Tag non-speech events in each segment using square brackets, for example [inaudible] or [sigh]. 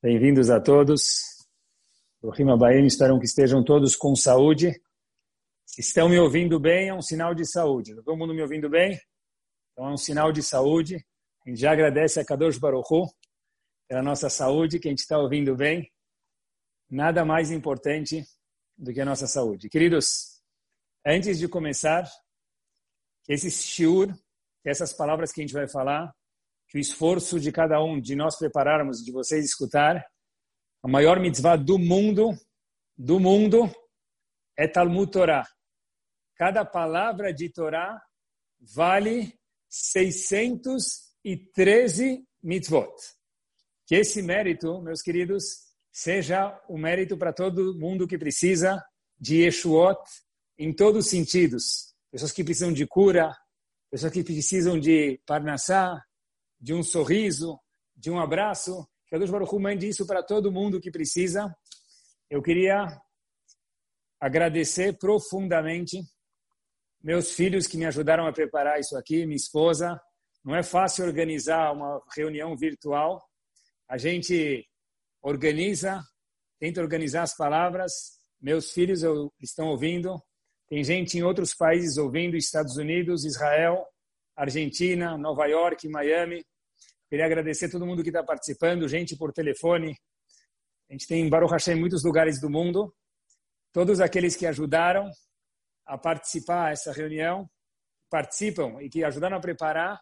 Bem-vindos a todos. Rima Baim, espero que estejam todos com saúde. Se estão me ouvindo bem, é um sinal de saúde. Todo mundo me ouvindo bem? Então é um sinal de saúde. A gente já agradece a Kadosh Baruch Hu pela nossa saúde, que a gente está ouvindo bem. Nada mais importante do que a nossa saúde. Queridos, antes de começar, esse shiur, essas palavras que a gente vai falar, que o esforço de cada um, de nós prepararmos, de vocês escutar, a maior mitzvah do mundo, do mundo, é Talmud Torah. Cada palavra de Torá vale 613 mitzvot. Que esse mérito, meus queridos, seja o mérito para todo mundo que precisa de Yeshuot em todos os sentidos. Pessoas que precisam de cura, pessoas que precisam de parnassá, de um sorriso, de um abraço. Que a Deus Baruch mande isso para todo mundo que precisa. Eu queria agradecer profundamente meus filhos que me ajudaram a preparar isso aqui, minha esposa. Não é fácil organizar uma reunião virtual. A gente organiza, tenta organizar as palavras. Meus filhos estão ouvindo. Tem gente em outros países ouvindo, Estados Unidos, Israel, Argentina, Nova York, Miami. Queria agradecer a todo mundo que está participando, gente por telefone. A gente tem em Baruch Hashem em muitos lugares do mundo. Todos aqueles que ajudaram a participar dessa reunião, participam e que ajudaram a preparar,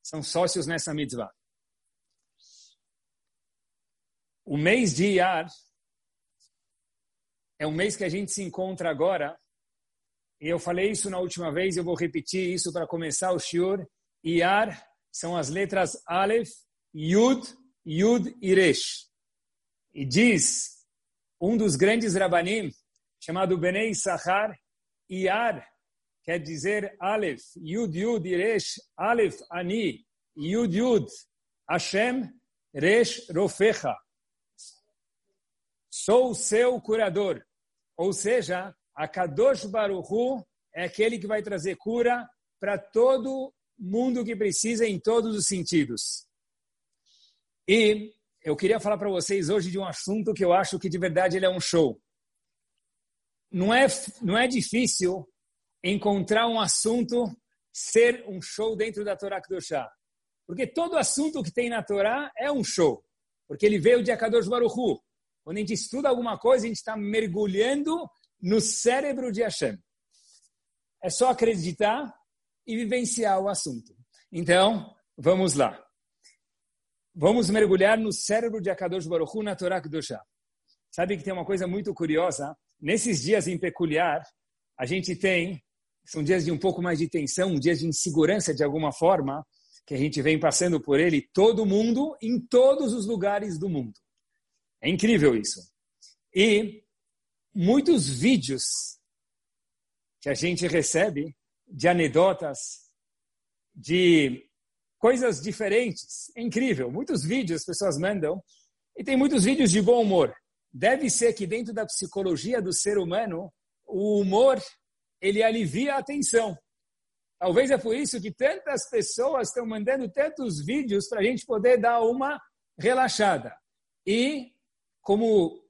são sócios nessa mitzvah. O mês de Iyar é um mês que a gente se encontra agora eu falei isso na última vez, eu vou repetir isso para começar o shiur. Iar são as letras Aleph, Yud, Yud e Resh. E diz um dos grandes rabanim, chamado Benei Sachar, Iar quer dizer Aleph, Yud, Yud e Resh, Aleph, Ani, Yud, Yud, Hashem, Resh, Rofecha. Sou seu curador. Ou seja, a Kadosh Baruchu é aquele que vai trazer cura para todo mundo que precisa em todos os sentidos. E eu queria falar para vocês hoje de um assunto que eu acho que de verdade ele é um show. Não é, não é difícil encontrar um assunto ser um show dentro da Torá Kedoshá. Porque todo assunto que tem na Torá é um show. Porque ele veio de Akadosh Baruchu. Quando a gente estuda alguma coisa, a gente está mergulhando no cérebro de Hashem. É só acreditar e vivenciar o assunto. Então, vamos lá. Vamos mergulhar no cérebro de Akadosh Baruch Hu na Torá Kedoshá. Sabe que tem uma coisa muito curiosa? Nesses dias em peculiar, a gente tem, são dias de um pouco mais de tensão, dias de insegurança de alguma forma, que a gente vem passando por ele, todo mundo, em todos os lugares do mundo. É incrível isso. E muitos vídeos que a gente recebe de anedotas, de coisas diferentes. É incrível. Muitos vídeos as pessoas mandam e tem muitos vídeos de bom humor. Deve ser que dentro da psicologia do ser humano, o humor ele alivia a tensão. Talvez é por isso que tantas pessoas estão mandando tantos vídeos para a gente poder dar uma relaxada. E como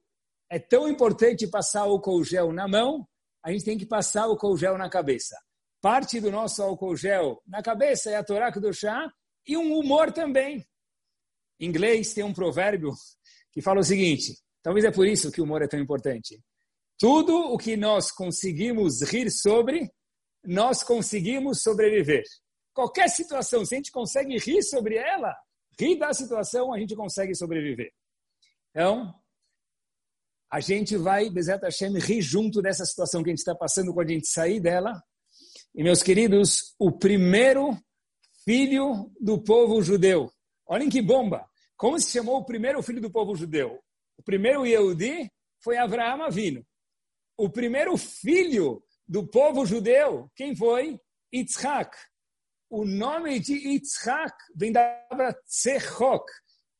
é tão importante passar álcool gel na mão, a gente tem que passar álcool gel na cabeça. Parte do nosso álcool gel na cabeça é a Torá do chá e um humor também. Em inglês tem um provérbio que fala o seguinte, talvez é por isso que o humor é tão importante. Tudo o que nós conseguimos rir sobre, nós conseguimos sobreviver. Qualquer situação, se a gente consegue rir sobre ela, rir da situação, a gente consegue sobreviver. Então, a gente vai, Bezat Hashem, rir junto dessa situação que a gente está passando quando a gente sair dela. E, meus queridos, o primeiro filho do povo judeu. Olhem que bomba! Como se chamou o primeiro filho do povo judeu? O primeiro Yehudi foi Avraham Avino. O primeiro filho do povo judeu, quem foi? Yitzhak. O nome de Yitzhak vem da palavra Tzechok.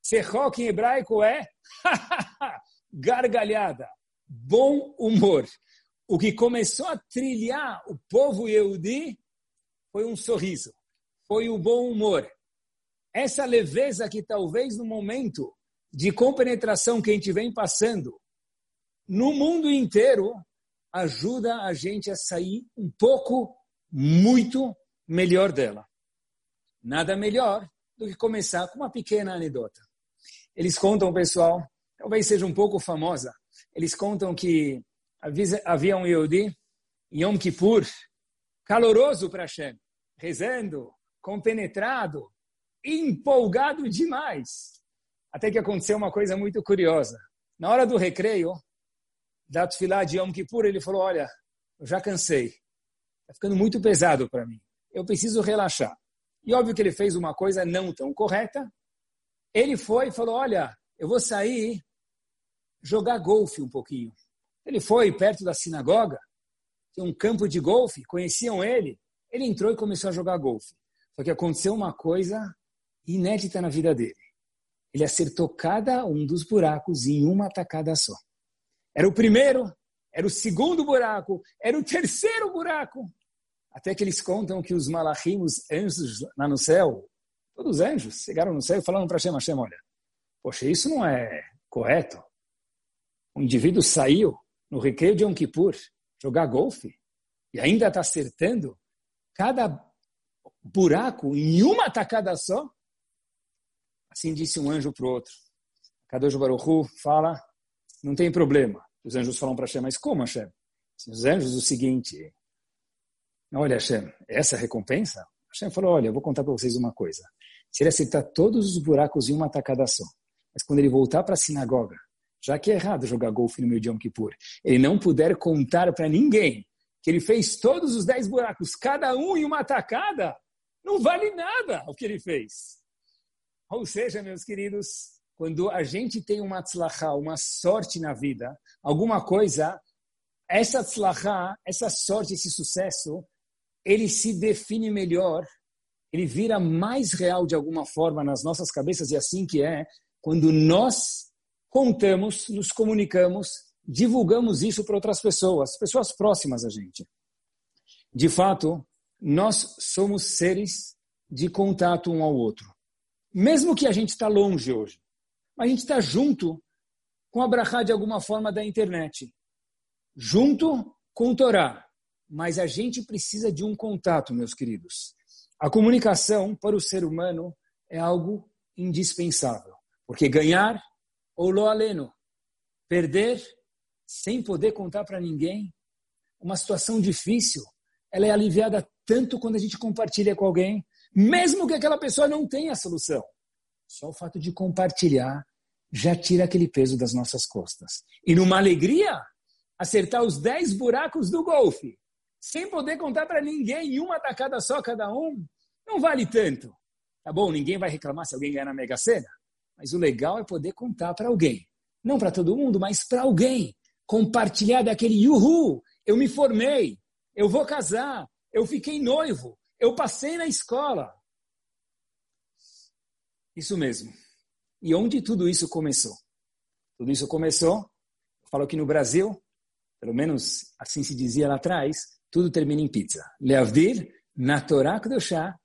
Tzechok em hebraico é [laughs] gargalhada, bom humor. O que começou a trilhar o povo Yehudi foi um sorriso, foi o bom humor. Essa leveza que talvez no momento de compenetração que a gente vem passando no mundo inteiro ajuda a gente a sair um pouco, muito melhor dela. Nada melhor do que começar com uma pequena anedota. Eles contam, pessoal, talvez seja um pouco famosa, eles contam que havia um Yehudi, Yom Kippur, caloroso para Hashem, rezando, compenetrado, empolgado demais. Até que aconteceu uma coisa muito curiosa. Na hora do recreio, da Tfilá de Yom Kippur, ele falou, olha, eu já cansei. Está ficando muito pesado para mim. Eu preciso relaxar. E óbvio que ele fez uma coisa não tão correta. Ele foi e falou, olha, eu vou sair jogar golfe um pouquinho. Ele foi perto da sinagoga, tinha um campo de golfe, conheciam ele. Ele entrou e começou a jogar golfe. Só que aconteceu uma coisa inédita na vida dele. Ele acertou cada um dos buracos em uma tacada só. Era o primeiro, era o segundo buraco, era o terceiro buraco. Até que eles contam que os malachim, os anjos lá no céu, todos os anjos, chegaram no céu e falaram para Hashem, Hashem, olha, poxa, isso não é correto. O indivíduo saiu no recreio de Yom Kippur jogar golfe e ainda está acertando cada buraco em uma tacada só. Assim disse um anjo para o outro. Kadosh Baruch Hu fala, não tem problema. Os anjos falam para Hashem, mas como Hashem? Os anjos, o seguinte, olha Hashem, essa recompensa? Hashem falou, olha, eu vou contar para vocês uma coisa. Se ele acertar todos os buracos em uma tacada só, mas quando ele voltar para a sinagoga, já que é errado jogar golfe no meio de Yom Kippur, ele não puder contar para ninguém que ele fez todos os dez buracos, cada um em uma tacada, não vale nada o que ele fez. Ou seja, meus queridos, quando a gente tem uma tzlachá, uma sorte na vida, alguma coisa, essa tzlachá, essa sorte, esse sucesso, ele se define melhor, ele vira mais real de alguma forma nas nossas cabeças, e assim que é, quando nós contamos, nos comunicamos, divulgamos isso para outras pessoas, pessoas próximas a gente. De fato, nós somos seres de contato um ao outro. Mesmo que a gente está longe hoje, a gente está junto com a Brachá de alguma forma da internet. Junto com o Torá. Mas a gente precisa de um contato, meus queridos. A comunicação para o ser humano é algo indispensável. Porque ganhar ou lo aleno, perder sem poder contar para ninguém, uma situação difícil, ela é aliviada tanto quando a gente compartilha com alguém, mesmo que aquela pessoa não tenha a solução. Só o fato de compartilhar já tira aquele peso das nossas costas. E numa alegria, acertar os 10 buracos do golfe, sem poder contar para ninguém, em uma tacada só cada um, não vale tanto. Tá bom, ninguém vai reclamar se alguém ganhar na Mega Sena, mas o legal é poder contar para alguém. Não para todo mundo, mas para alguém. Compartilhar daquele yuhu, eu me formei, eu vou casar, eu fiquei noivo, eu passei na escola. Isso mesmo. E onde tudo isso começou? Tudo isso começou, eu falo que no Brasil, pelo menos assim se dizia lá atrás, tudo termina em pizza. Leavdir, na Torá Kedoshá,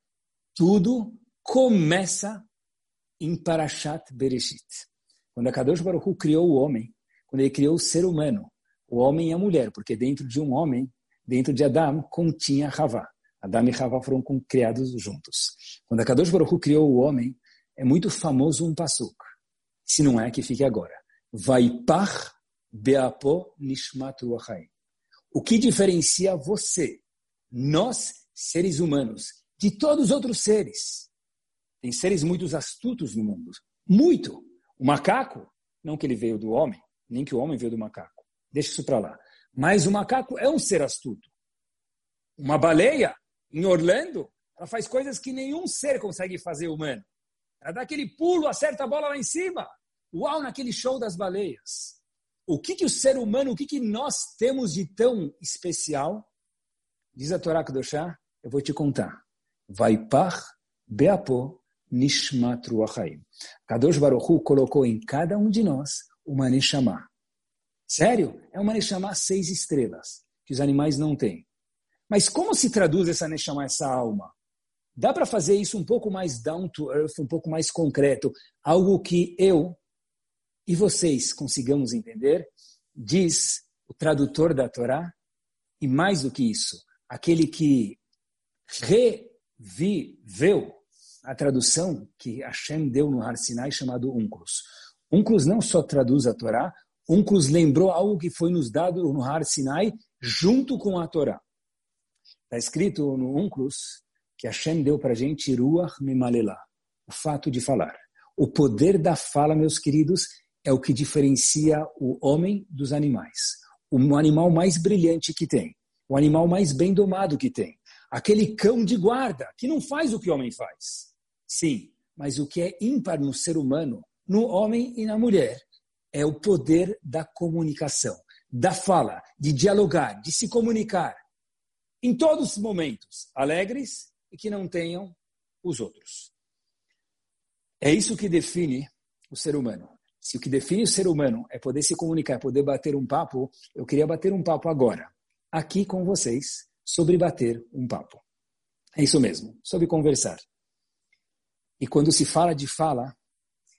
tudo começa em Parashat Bereshit. Quando a Kadosh Baruch Hu criou o homem, quando ele criou o ser humano, o homem e a mulher, porque dentro de um homem, dentro de Adão, continha Havá. Adão e Havá foram criados juntos. Quando a Kadosh Baruch Hu criou o homem, é muito famoso um pasuk. Se não é, que fique agora. Vaipach beapo nishmat ruachai. O que diferencia você, nós, seres humanos, de todos os outros seres? Tem seres muito astutos no mundo. Muito. O macaco, não que ele veio do homem, nem que o homem veio do macaco. Deixa isso para lá. Mas o macaco é um ser astuto. Uma baleia, em Orlando, ela faz coisas que nenhum ser consegue fazer humano. Ela dá aquele pulo, acerta a bola lá em cima. Uau, naquele show das baleias. O que, que o ser humano, o que, que nós temos de tão especial? Diz a Torá Kedoshá, eu vou te contar. Vaipach beapo nishmat ruachaim. Kadosh Baruch Hu colocou em cada um de nós uma neshama. Sério? É uma neshama seis estrelas, que os animais não têm. Mas como se traduz essa neshama, essa alma? Dá para fazer isso um pouco mais down to earth, um pouco mais concreto. Algo que eu, e vocês consigamos entender, diz o tradutor da Torá, e mais do que isso, aquele que reviveu a tradução que Hashem deu no Har Sinai chamado Unclus. Unclus não só traduz a Torá, Unclus lembrou algo que foi nos dado no Har Sinai junto com a Torá. Está escrito no Unclus que Hashem deu para a gente Ruach Mimalela, o fato de falar. O poder da fala, meus queridos, é o que diferencia o homem dos animais. O animal mais brilhante que tem, o animal mais bem domado que tem, aquele cão de guarda que não faz o que o homem faz. Sim, mas o que é ímpar no ser humano, no homem e na mulher, é o poder da comunicação, da fala, de dialogar, de se comunicar em todos os momentos, alegres e que não tenham os outros. É isso que define o ser humano. Se o que define o ser humano é poder se comunicar, é poder bater um papo, eu queria bater um papo agora, aqui com vocês, sobre bater um papo. É isso mesmo, sobre conversar. E quando se fala de fala,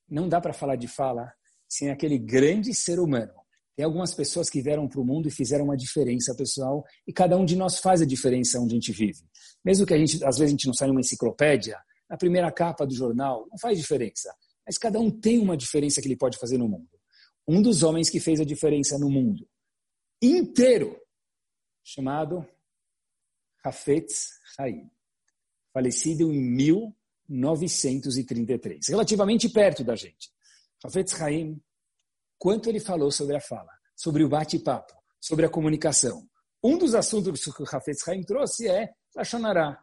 não dá para falar de fala sem aquele grande ser humano. Tem algumas pessoas que vieram para o mundo e fizeram uma diferença pessoal, e cada um de nós faz a diferença onde a gente vive. Mesmo que a gente, às vezes, a gente não saia numa enciclopédia, na primeira capa do jornal, não faz diferença. Mas cada um tem uma diferença que ele pode fazer no mundo. Um dos homens que fez a diferença no mundo inteiro, chamado Hafetz Haim, falecido em 1933, relativamente perto da gente. Hafetz Haim, quanto ele falou sobre a fala, sobre o bate-papo, sobre a comunicação. Um dos assuntos que o Hafetz Haim trouxe é Lashonará.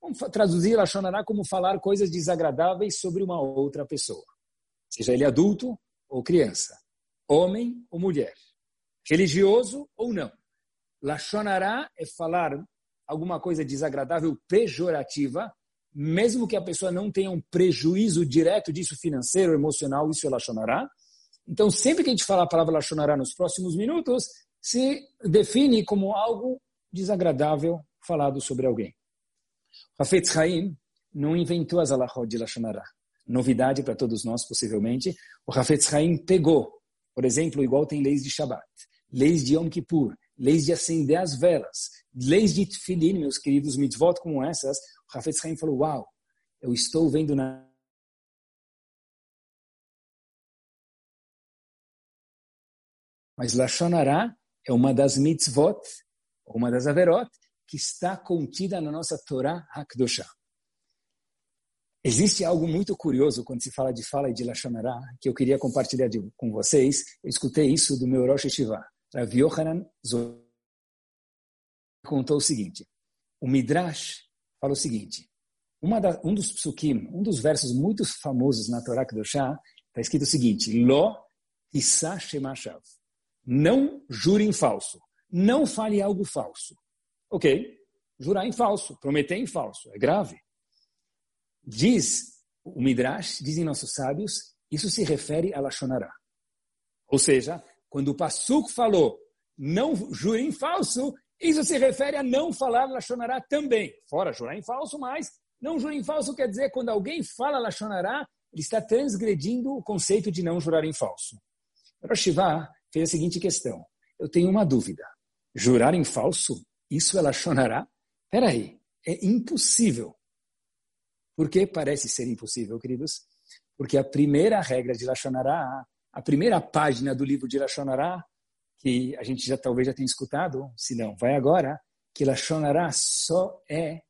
Vamos traduzir Lashonará como falar coisas desagradáveis sobre uma outra pessoa. Seja ele adulto ou criança, homem ou mulher, religioso ou não. Lashonará é falar alguma coisa desagradável, pejorativa, mesmo que a pessoa não tenha um prejuízo direto disso financeiro, emocional, isso é Lashonará. Então, sempre que a gente fala a palavra Lashonará nos próximos minutos, se define como algo desagradável falado sobre alguém. Hafetz Haim não inventou as alahot de Lashonará. Novidade para todos nós, possivelmente. O Hafetz Haim pegou, por exemplo, igual tem leis de Shabbat, leis de Yom Kippur, leis de acender as velas, leis de Tfilin, meus queridos mitzvot como essas, o Hafetz Haim falou, uau, eu estou vendo na Mas Lashonará é uma das mitzvot, uma das averot, que está contida na nossa Torá HaKdoshah. Existe algo muito curioso quando se fala de fala e de Lashonará, que eu queria compartilhar de, com vocês. Eu escutei isso do meu Rosh Hashivah. Rav Yohanan contou o seguinte. O Midrash fala o seguinte. Da, um dos psukim, um dos versos muito famosos na Torá Kedoshá, está escrito o seguinte. Lo Shemashav. Não jure em falso. Não fale algo falso. Ok, jurar em falso, prometer em falso, é grave. Diz o Midrash, dizem nossos sábios, isso se refere a Lashonará. Ou seja, quando o Passuk falou, não jure em falso, isso se refere a não falar Lashonará também. Fora jurar em falso, mas não jurar em falso quer dizer quando alguém fala Lashonará, ele está transgredindo o conceito de não jurar em falso. Rosh fez a seguinte questão. Eu tenho uma dúvida. Jurar em falso, isso é Lashonará? Peraí, é impossível. Por que parece ser impossível, queridos? Porque a primeira regra de Lashonará, a primeira página do livro de Lashonará, que a gente já talvez já tenha escutado, se não, vai agora, que Lashonará só é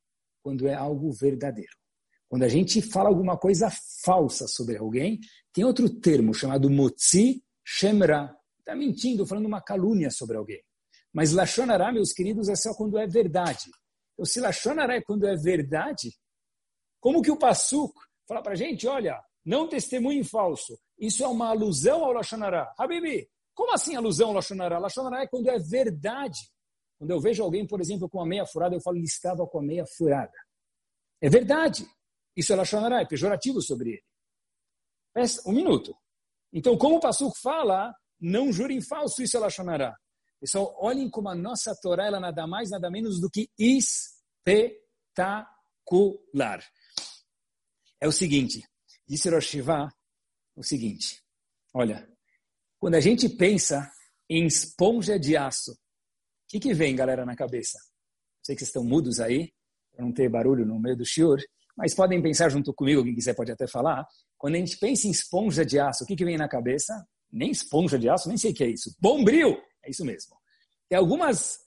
quando é algo verdadeiro. Quando a gente fala alguma coisa falsa sobre alguém, tem outro termo chamado motzi shemra, está mentindo, falando uma calúnia sobre alguém. Mas Lashonará, meus queridos, é só quando é verdade. Então, se Lashonará é quando é verdade, como que o Passuk fala para a gente, olha, não testemunhe falso. Isso é uma alusão ao Lashonará. Habibi, como assim alusão ao Lashonará? Lashonará é quando é verdade. Quando eu vejo alguém, por exemplo, com a meia furada, eu falo, ele estava com a meia furada. É verdade. Isso é Lashonará, é pejorativo sobre ele. Um minuto. Então, como o Passuk fala, não jurem falso, isso é Lashonará. Pessoal, olhem como a nossa Torá ela nada mais, nada menos do que espetacular. É o seguinte, disse Rosh o seguinte, olha, Quando a gente pensa em esponja de aço, o que, que vem, galera, na cabeça? Sei que vocês estão mudos aí, para não ter barulho no meio do shiur, mas podem pensar junto comigo, quem quiser pode até falar. Quando a gente pensa em esponja de aço, o que, que vem na cabeça? Nem esponja de aço, nem sei o que é isso. Bombril! É isso mesmo. Tem algumas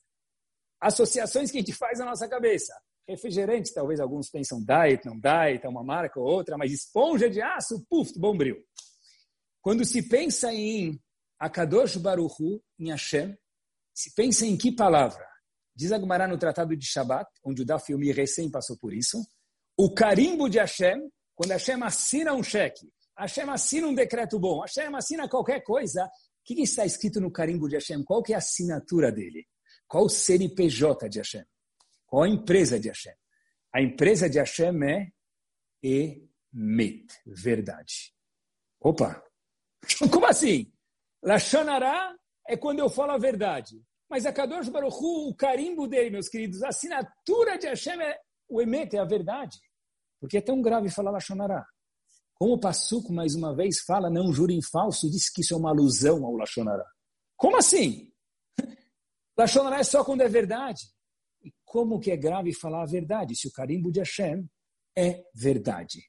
associações que a gente faz na nossa cabeça. Refrigerante, talvez alguns pensam diet, não diet, é uma marca ou outra, mas esponja de aço, puf, bombril. Quando se pensa em Akadosh Baruchu, em Hashem, se pensa em que palavra? Diz Agmará no Tratado de Shabat, onde o Daf Yomi recém passou por isso, o carimbo de Hashem, quando Hashem assina um cheque, Hashem assina um decreto bom, Hashem assina qualquer coisa, o que está escrito no carimbo de Hashem? Qual que é a assinatura dele? Qual o CNPJ de Hashem? Qual a empresa de Hashem? A empresa de Hashem é Emet, verdade. Opa! [laughs] Como assim? Lachonará é quando eu falo a verdade. Mas a Kadosh Baruch Hu, o carimbo dele, meus queridos, a assinatura de Hashem é o Emet, é a verdade. Porque é tão grave falar Lachonará. Como o Passuco, mais uma vez, fala, não jurem falso, diz que isso é uma alusão ao Lachonará. Como assim? [laughs] Lachonará é só quando é verdade. E como que é grave falar a verdade, se o carimbo de Hashem é verdade?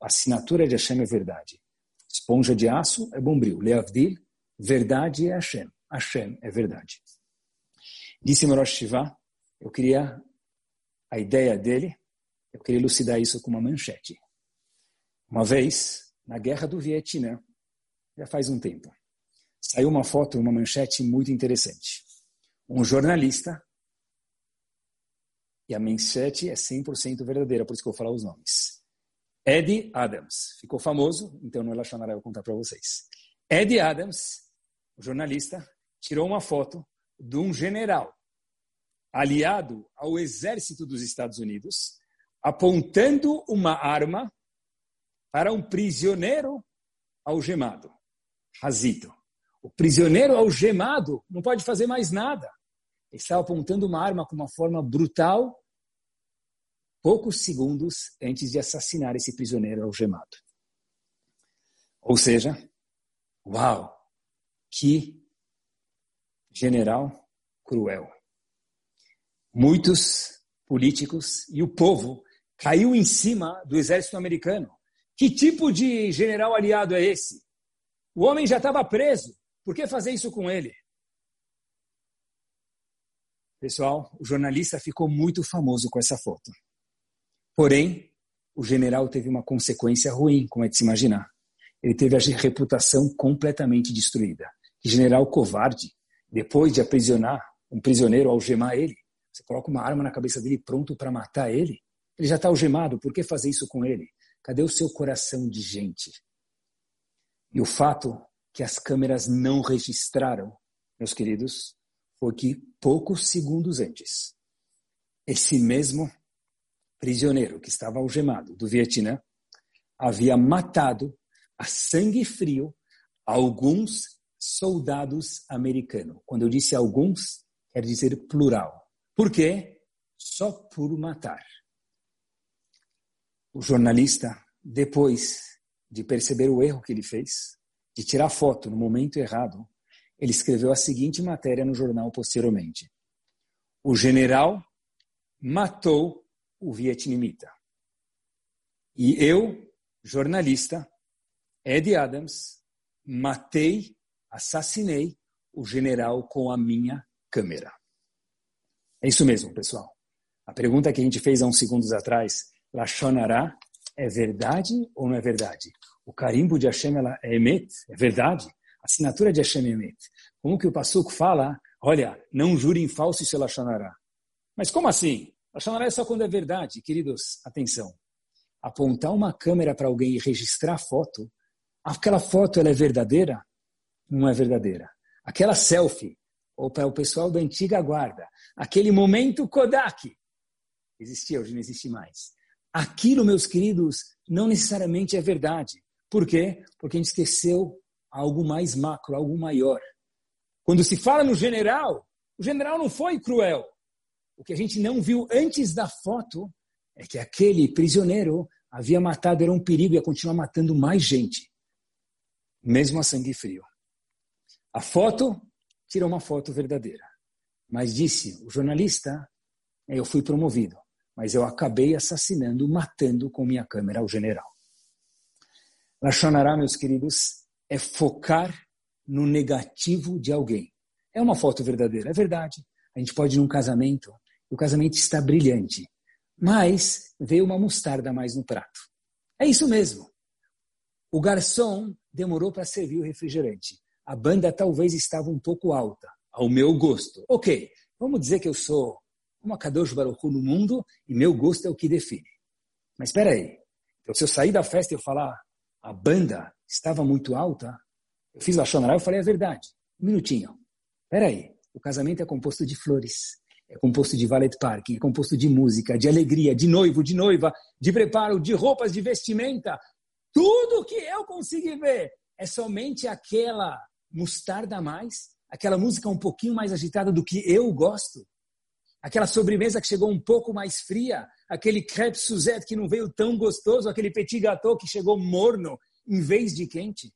A assinatura de Hashem é verdade. Esponja de aço é bombril. Leavdil, verdade é Hashem. Hashem é verdade. Disse Morosh Shiva, eu queria a ideia dele, eu queria elucidar isso com uma manchete. Uma vez, na guerra do Vietnã, já faz um tempo, saiu uma foto, uma manchete muito interessante um jornalista, e a manchete é 100% verdadeira, por isso que eu vou falar os nomes. Eddie Adams, ficou famoso, então não relacionará eu vou contar para vocês. Eddie Adams, o jornalista, tirou uma foto de um general aliado ao exército dos Estados Unidos, apontando uma arma para um prisioneiro algemado, Razito. O prisioneiro algemado não pode fazer mais nada estava apontando uma arma com uma forma brutal poucos segundos antes de assassinar esse prisioneiro algemado. Ou seja, uau, que general cruel. Muitos políticos e o povo caiu em cima do exército americano. Que tipo de general aliado é esse? O homem já estava preso. Por que fazer isso com ele? Pessoal, o jornalista ficou muito famoso com essa foto. Porém, o general teve uma consequência ruim, como é de se imaginar. Ele teve a reputação completamente destruída. General covarde, depois de aprisionar um prisioneiro, algemar ele, você coloca uma arma na cabeça dele pronto para matar ele? Ele já está algemado, por que fazer isso com ele? Cadê o seu coração de gente? E o fato que as câmeras não registraram, meus queridos, foi que poucos segundos antes, esse mesmo prisioneiro que estava algemado do Vietnã havia matado a sangue frio alguns soldados americanos. Quando eu disse alguns, quer dizer plural. Por quê? Só por matar. O jornalista, depois de perceber o erro que ele fez, de tirar foto no momento errado, ele escreveu a seguinte matéria no jornal posteriormente. O general matou o vietnamita. E eu, jornalista, Ed Adams, matei, assassinei o general com a minha câmera. É isso mesmo, pessoal. A pergunta que a gente fez há uns segundos atrás, Lachonará, é verdade ou não é verdade? O carimbo de Hashem é emet? É verdade? assinatura de Hashem Emet. Como que o Passuco fala, olha, não jure em falso e se Lachonará. Mas como assim? Lachonará é só quando é verdade. Queridos, atenção. Apontar uma câmera para alguém e registrar a foto, aquela foto ela é verdadeira? Não é verdadeira. Aquela selfie, ou para o pessoal da antiga guarda, aquele momento Kodak, existia, hoje não existe mais. Aquilo, meus queridos, não necessariamente é verdade. Por quê? Porque a gente esqueceu algo mais macro, algo maior. Quando se fala no general, o general não foi cruel. O que a gente não viu antes da foto é que aquele prisioneiro havia matado, era um perigo, ia continuar matando mais gente, mesmo a sangue frio. A foto tirou uma foto verdadeira. Mas disse o jornalista, eu fui promovido, mas eu acabei assassinando, matando com minha câmera o general. Lachonará, meus queridos, é focar no negativo de alguém. É uma foto verdadeira, é verdade. A gente pode ir num casamento, e o casamento está brilhante, mas veio uma mostarda mais no prato. É isso mesmo. O garçom demorou para servir o refrigerante. A banda talvez estava um pouco alta, ao meu gosto. Ok, vamos dizer que eu sou uma Kadosh Baruch no mundo e meu gosto é o que define. Mas espera aí. Então, se eu sair da festa e eu falar a banda estava muito alta, eu fiz Lachonará e falei a verdade. Um minutinho. Espera aí. O casamento é composto de flores, é composto de valet parking, é composto de música, de alegria, de noivo, de noiva, de preparo, de roupas, de vestimenta. Tudo que eu consegui ver é somente aquela mostarda mais, aquela música um pouquinho mais agitada do que eu gosto, aquela sobremesa que chegou um pouco mais fria, aquele crepe Suzette que não veio tão gostoso, aquele petit gâteau que chegou morno em vez de quente.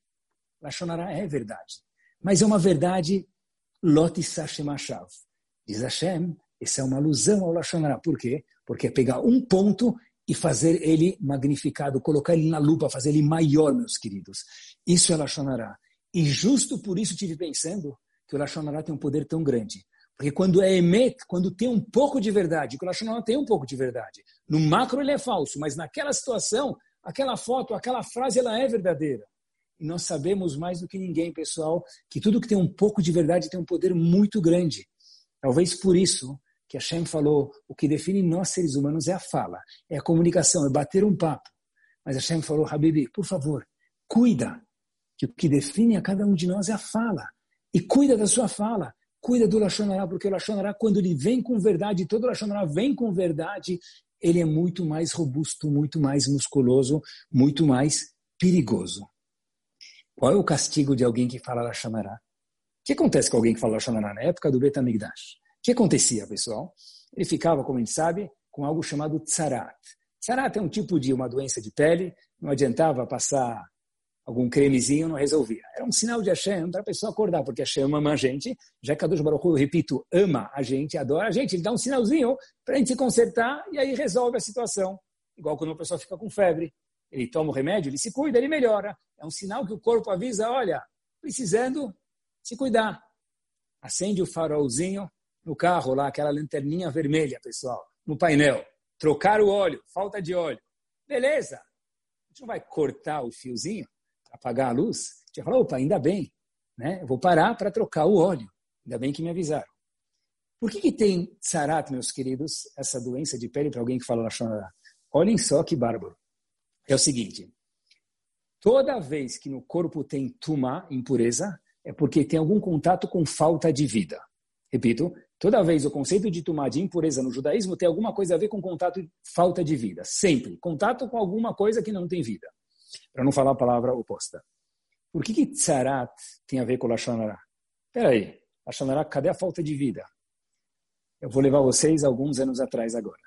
Lachonará é verdade, mas é uma verdade Lot Hashem Ashav. Diz Hashem, essa é uma alusão ao Lachonará. Por quê? Porque é pegar um ponto e fazer ele magnificado, colocar ele na lupa, fazer ele maior, meus queridos. Isso é Lachonará. E justo por isso tive pensando que o Lachonará tem um poder tão grande. Porque quando é emet, quando tem um pouco de verdade, que o Lachonará tem um pouco de verdade. No macro ele é falso, mas naquela situação, aquela foto, aquela frase, ela é verdadeira. E nós sabemos mais do que ninguém, pessoal, que tudo que tem um pouco de verdade tem um poder muito grande. Talvez por isso que Hashem falou, o que define nós seres humanos é a fala, é a comunicação, é bater um papo. Mas Hashem falou, Habibi, por favor, cuida, que o que define a cada um de nós é a fala. E cuida da sua fala, cuida do Lashonará, porque o Lashonará, quando ele vem com verdade, todo Lashonará vem com verdade, ele é muito mais robusto, muito mais musculoso, muito mais perigoso. Qual é o castigo de alguém que fala Lashonará? O que acontece com alguém que fala Lashonará na época do Betamigdash? que acontecia, pessoal? Ele ficava, como a gente sabe, com algo chamado tsarat. Tsarat é um tipo de uma doença de pele, não adiantava passar algum cremezinho, não resolvia. Era um sinal de Hashem para a pessoa acordar, porque Hashem ama a gente, já que a Deus Baruch eu repito, ama a gente, adora a gente, ele dá um sinalzinho para a gente se consertar e aí resolve a situação. Igual quando a pessoa fica com febre, ele toma o remédio, ele se cuida, ele melhora. É um sinal que o corpo avisa, olha, precisando se cuidar. Acende o farolzinho, no carro lá, aquela lanterninha vermelha, pessoal, no painel. Trocar o óleo, falta de óleo. Beleza. A gente não vai cortar o fiozinho, apagar a luz. A gente falar, opa, ainda bem. Né? Eu vou parar para trocar o óleo. Ainda bem que me avisaram. Por que, que tem sarat, meus queridos, essa doença de pele para alguém que fala Lashonará? Olhem só que bárbaro. É o seguinte, toda vez que no corpo tem tumá, impureza, é porque tem algum contato com falta de vida. Repito, Toda vez o conceito de tumá, de impureza no judaísmo, tem alguma coisa a ver com contato falta de vida. Sempre. Contato com alguma coisa que não tem vida. Para não falar a palavra oposta. Por que, que tzarat tem a ver com Lashonará? Espera aí. Lashonará, cadê a falta de vida? Eu vou levar vocês alguns anos atrás agora.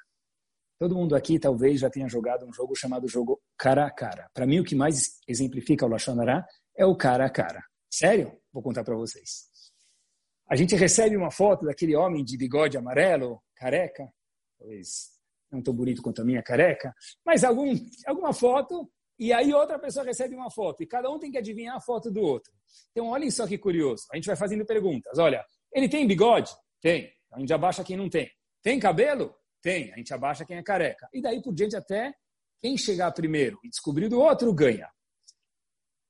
Todo mundo aqui talvez já tenha jogado um jogo chamado jogo cara a cara. Para mim, o que mais exemplifica o Lashonará é o cara a cara. Sério? Vou contar para vocês. A gente recebe uma foto daquele homem de bigode amarelo, careca, talvez não tão bonito quanto a minha careca, mas algum, alguma foto, e aí outra pessoa recebe uma foto, e cada um tem que adivinhar a foto do outro. Então, olhem só que curioso. A gente vai fazendo perguntas. Olha, ele tem bigode? Tem. A gente abaixa quem não tem. Tem cabelo? Tem. A gente abaixa quem é careca. E daí por diante até quem chegar primeiro e descobrir do outro ganha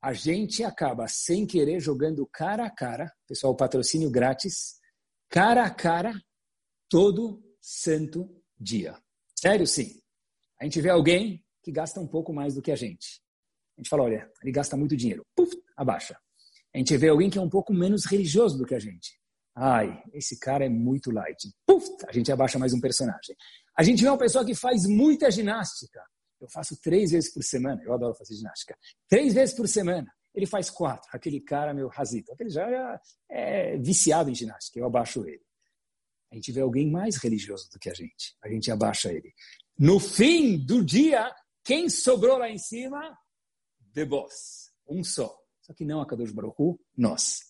a gente acaba sem querer jogando cara a cara, pessoal, patrocínio grátis, cara a cara, todo santo dia. Sério, sim. A gente vê alguém que gasta um pouco mais do que a gente. A gente fala, olha, ele gasta muito dinheiro. Puf, abaixa. A gente vê alguém que é um pouco menos religioso do que a gente. Ai, esse cara é muito light. Puf, a gente abaixa mais um personagem. A gente vê uma pessoa que faz muita ginástica. Eu faço três vezes por semana. Eu adoro fazer ginástica. Três vezes por semana. Ele faz quatro. Aquele cara, meu rasito. Aquele já é, é viciado em ginástica. Eu abaixo ele. A gente vê alguém mais religioso do que a gente. A gente abaixa ele. No fim do dia, quem sobrou lá em cima? The Boss. Um só. Só que não a Kadosh Baruch Hu, nós.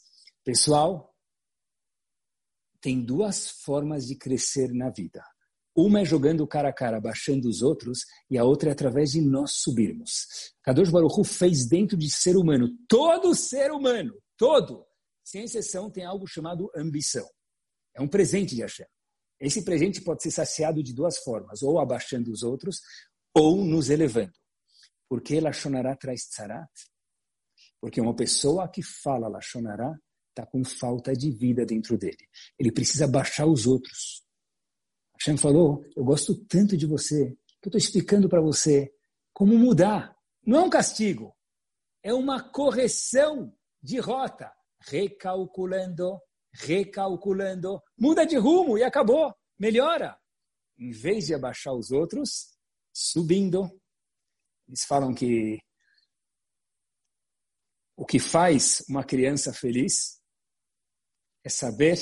Pessoal, tem duas formas de crescer na vida. Uma é jogando cara a cara, baixando os outros, e a outra é através de nós subirmos. Kadosh Baruch Hu fez dentro de ser humano, todo ser humano, todo, sem exceção, tem algo chamado ambição. É um presente de Hashem. Esse presente pode ser saciado de duas formas, ou abaixando os outros, ou nos elevando. Por que Lashonará traz tzarat? Porque uma pessoa que fala Lashonará está com falta de vida dentro dele. Ele precisa baixar os outros. Hashem falou, eu gosto tanto de você, que eu estou explicando para você como mudar. Não é um castigo, é uma correção de rota. Recalculando, recalculando. Muda de rumo e acabou. Melhora. Em vez de abaixar os outros, subindo. Eles falam que o que faz uma criança feliz é saber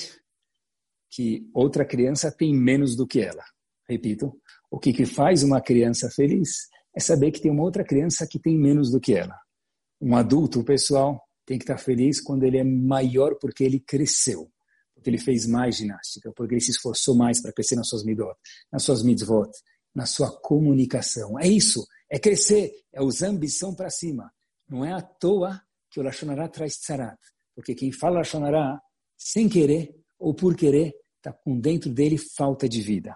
que outra criança tem menos do que ela. Repito, o que, que faz uma criança feliz é saber que tem uma outra criança que tem menos do que ela. Um adulto, pessoal, tem que estar feliz quando ele é maior porque ele cresceu, porque ele fez mais ginástica, porque ele se esforçou mais para crescer nas suas midot, nas suas mitzvot, na sua comunicação. É isso, é crescer, é usar ambição para cima. Não é à toa que o Lashonará traz tzarat, porque quem fala Lashonará, sem querer ou por querer, está com dentro dele falta de vida.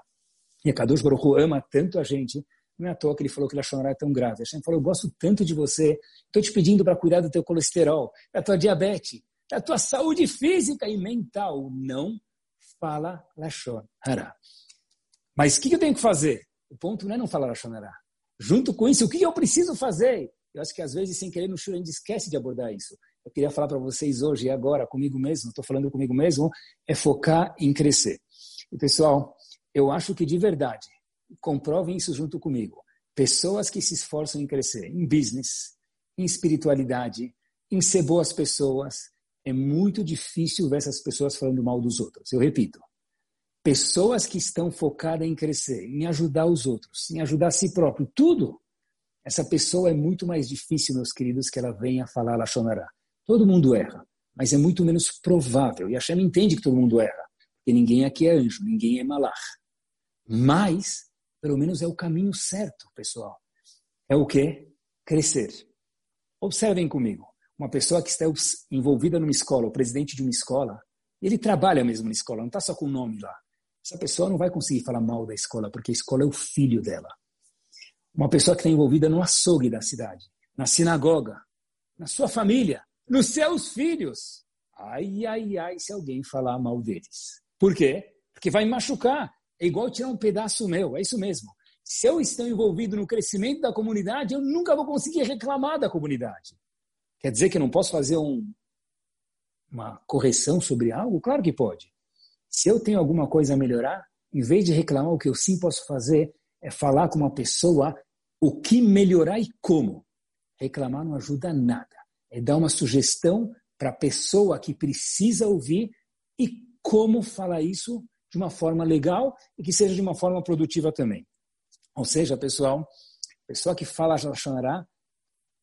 E a Kadosh Baruch ama tanto a gente, não é à toa que ele falou que Lashonará é tão grave. A gente falou, eu gosto tanto de você, estou te pedindo para cuidar do teu colesterol, da tua diabetes, da tua saúde física e mental. Não fala Lashonará. Mas o que eu tenho que fazer? O ponto não é não falar Lashonará. Junto com isso, o que eu preciso fazer? Eu acho que às vezes, sem querer, no show a gente esquece de abordar isso. Eu queria falar para vocês hoje e agora, comigo mesmo, estou falando comigo mesmo, é focar em crescer. E pessoal, eu acho que de verdade, comprovem isso junto comigo, pessoas que se esforçam em crescer, em business, em espiritualidade, em ser boas pessoas, é muito difícil ver essas pessoas falando mal dos outros. Eu repito, pessoas que estão focadas em crescer, em ajudar os outros, em ajudar a si próprio, tudo, essa pessoa é muito mais difícil, meus queridos, que ela venha falar Lachonará. Todo mundo erra, mas é muito menos provável. E a Shem entende que todo mundo erra, porque ninguém aqui é anjo, ninguém é malach. Mas, pelo menos é o caminho certo, pessoal. É o quê? Crescer. Observem comigo. Uma pessoa que está envolvida numa escola, o presidente de uma escola, ele trabalha mesmo na escola, não está só com o nome lá. Essa pessoa não vai conseguir falar mal da escola, porque a escola é o filho dela. Uma pessoa que está envolvida no açougue da cidade, na sinagoga, na sua família, nos seus filhos. Ai, ai, ai, se alguém falar mal deles. Por quê? Porque vai machucar. É igual tirar um pedaço meu, é isso mesmo. Se eu estou envolvido no crescimento da comunidade, eu nunca vou conseguir reclamar da comunidade. Quer dizer que eu não posso fazer um, uma correção sobre algo? Claro que pode. Se eu tenho alguma coisa a melhorar, em vez de reclamar, o que eu sim posso fazer é falar com uma pessoa o que melhorar e como. Reclamar não ajuda nada. É dar uma sugestão para a pessoa que precisa ouvir e como falar isso de uma forma legal e que seja de uma forma produtiva também. Ou seja, pessoal, pessoa que fala Lashonará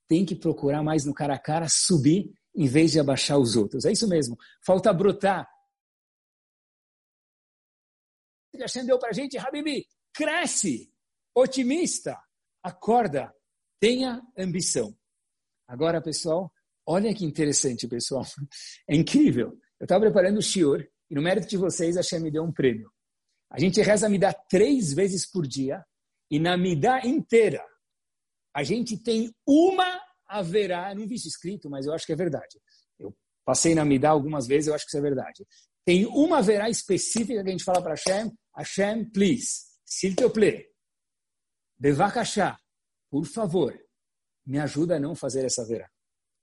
tem que procurar mais no cara a cara subir em vez de abaixar os outros. É isso mesmo. Falta brotar. Hashem deu para a gente, Habibi, cresce, otimista, acorda, tenha ambição. Agora, pessoal, olha que interessante, pessoal. É incrível. Eu estava preparando o Shior e no mérito de vocês, a Hashem me deu um prêmio. A gente reza me dá três vezes por dia e na Midá inteira a gente tem uma haverá, não vi isso escrito, mas eu acho que é verdade. Eu passei na Midá algumas vezes, eu acho que isso é verdade. Tem uma haverá específica que a gente fala para Hashem, Hashem, please, s'il te plaît, devakashá, por favor, me ajuda a não fazer essa haverá.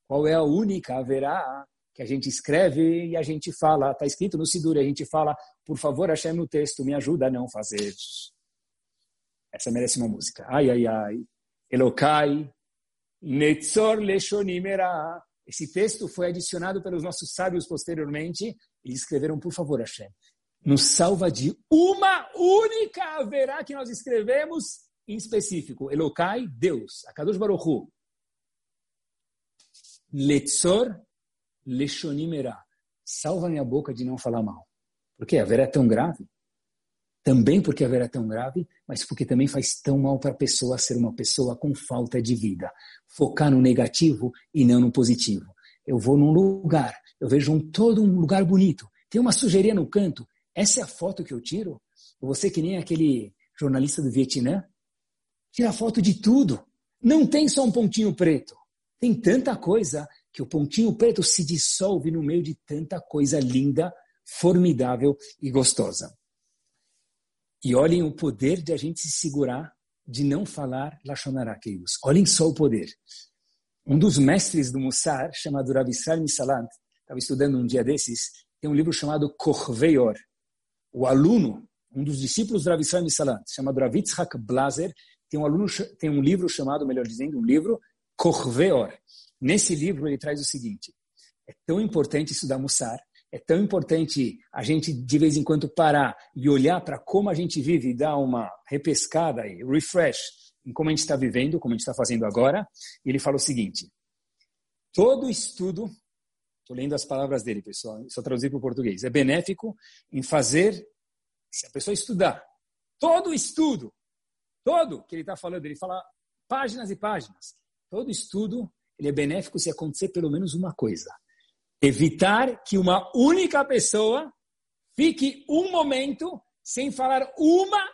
Qual é a única haverá que a gente escreve e a gente fala, está escrito no Sidur, a gente fala, por favor, Hashem, no texto, me ajuda a não fazer. Essa merece uma música. Ai, ai, ai. Elokai, Netzor Leshonimera. Esse texto foi adicionado pelos nossos sábios posteriormente e escreveram, por favor, Hashem, nos salva de uma única haverá que nós escrevemos em específico. Elokai, Deus. Akadosh Baruch Hu. Letzor Leshonimera. salva minha boca de não falar mal. Porque a vera é tão grave. Também porque a é tão grave, mas porque também faz tão mal para a pessoa ser uma pessoa com falta de vida. Focar no negativo e não no positivo. Eu vou num lugar, eu vejo um, todo um lugar bonito, tem uma sujeirinha no canto. Essa é a foto que eu tiro? Você que nem aquele jornalista do Vietnã? Tira foto de tudo. Não tem só um pontinho preto. Tem tanta coisa que o pontinho preto se dissolve no meio de tanta coisa linda, formidável e gostosa. E olhem o poder de a gente se segurar de não falar Lashonará, queridos. Olhem só o poder. Um dos mestres do Mussar, chamado Rav Israel Misalant, estava estudando um dia desses, tem um livro chamado Korveior. O aluno, um dos discípulos do Rav Israel Misalant, chamado Rav Yitzhak Blazer, tem um, aluno, tem um livro chamado, melhor dizendo, um livro Korveor. Nesse livro ele traz o seguinte: é tão importante estudar Mussar, é tão importante a gente de vez em quando parar e olhar para como a gente vive e dar uma repescada e refresh em como a gente está vivendo, como a gente está fazendo agora. E ele fala o seguinte: todo estudo, estou lendo as palavras dele, pessoal, só traduzir para o português, é benéfico em fazer, se a pessoa estudar, todo estudo, todo que ele está falando, ele fala páginas e páginas, todo estudo ele é benéfico se acontecer pelo menos uma coisa. Evitar que uma única pessoa fique um momento sem falar uma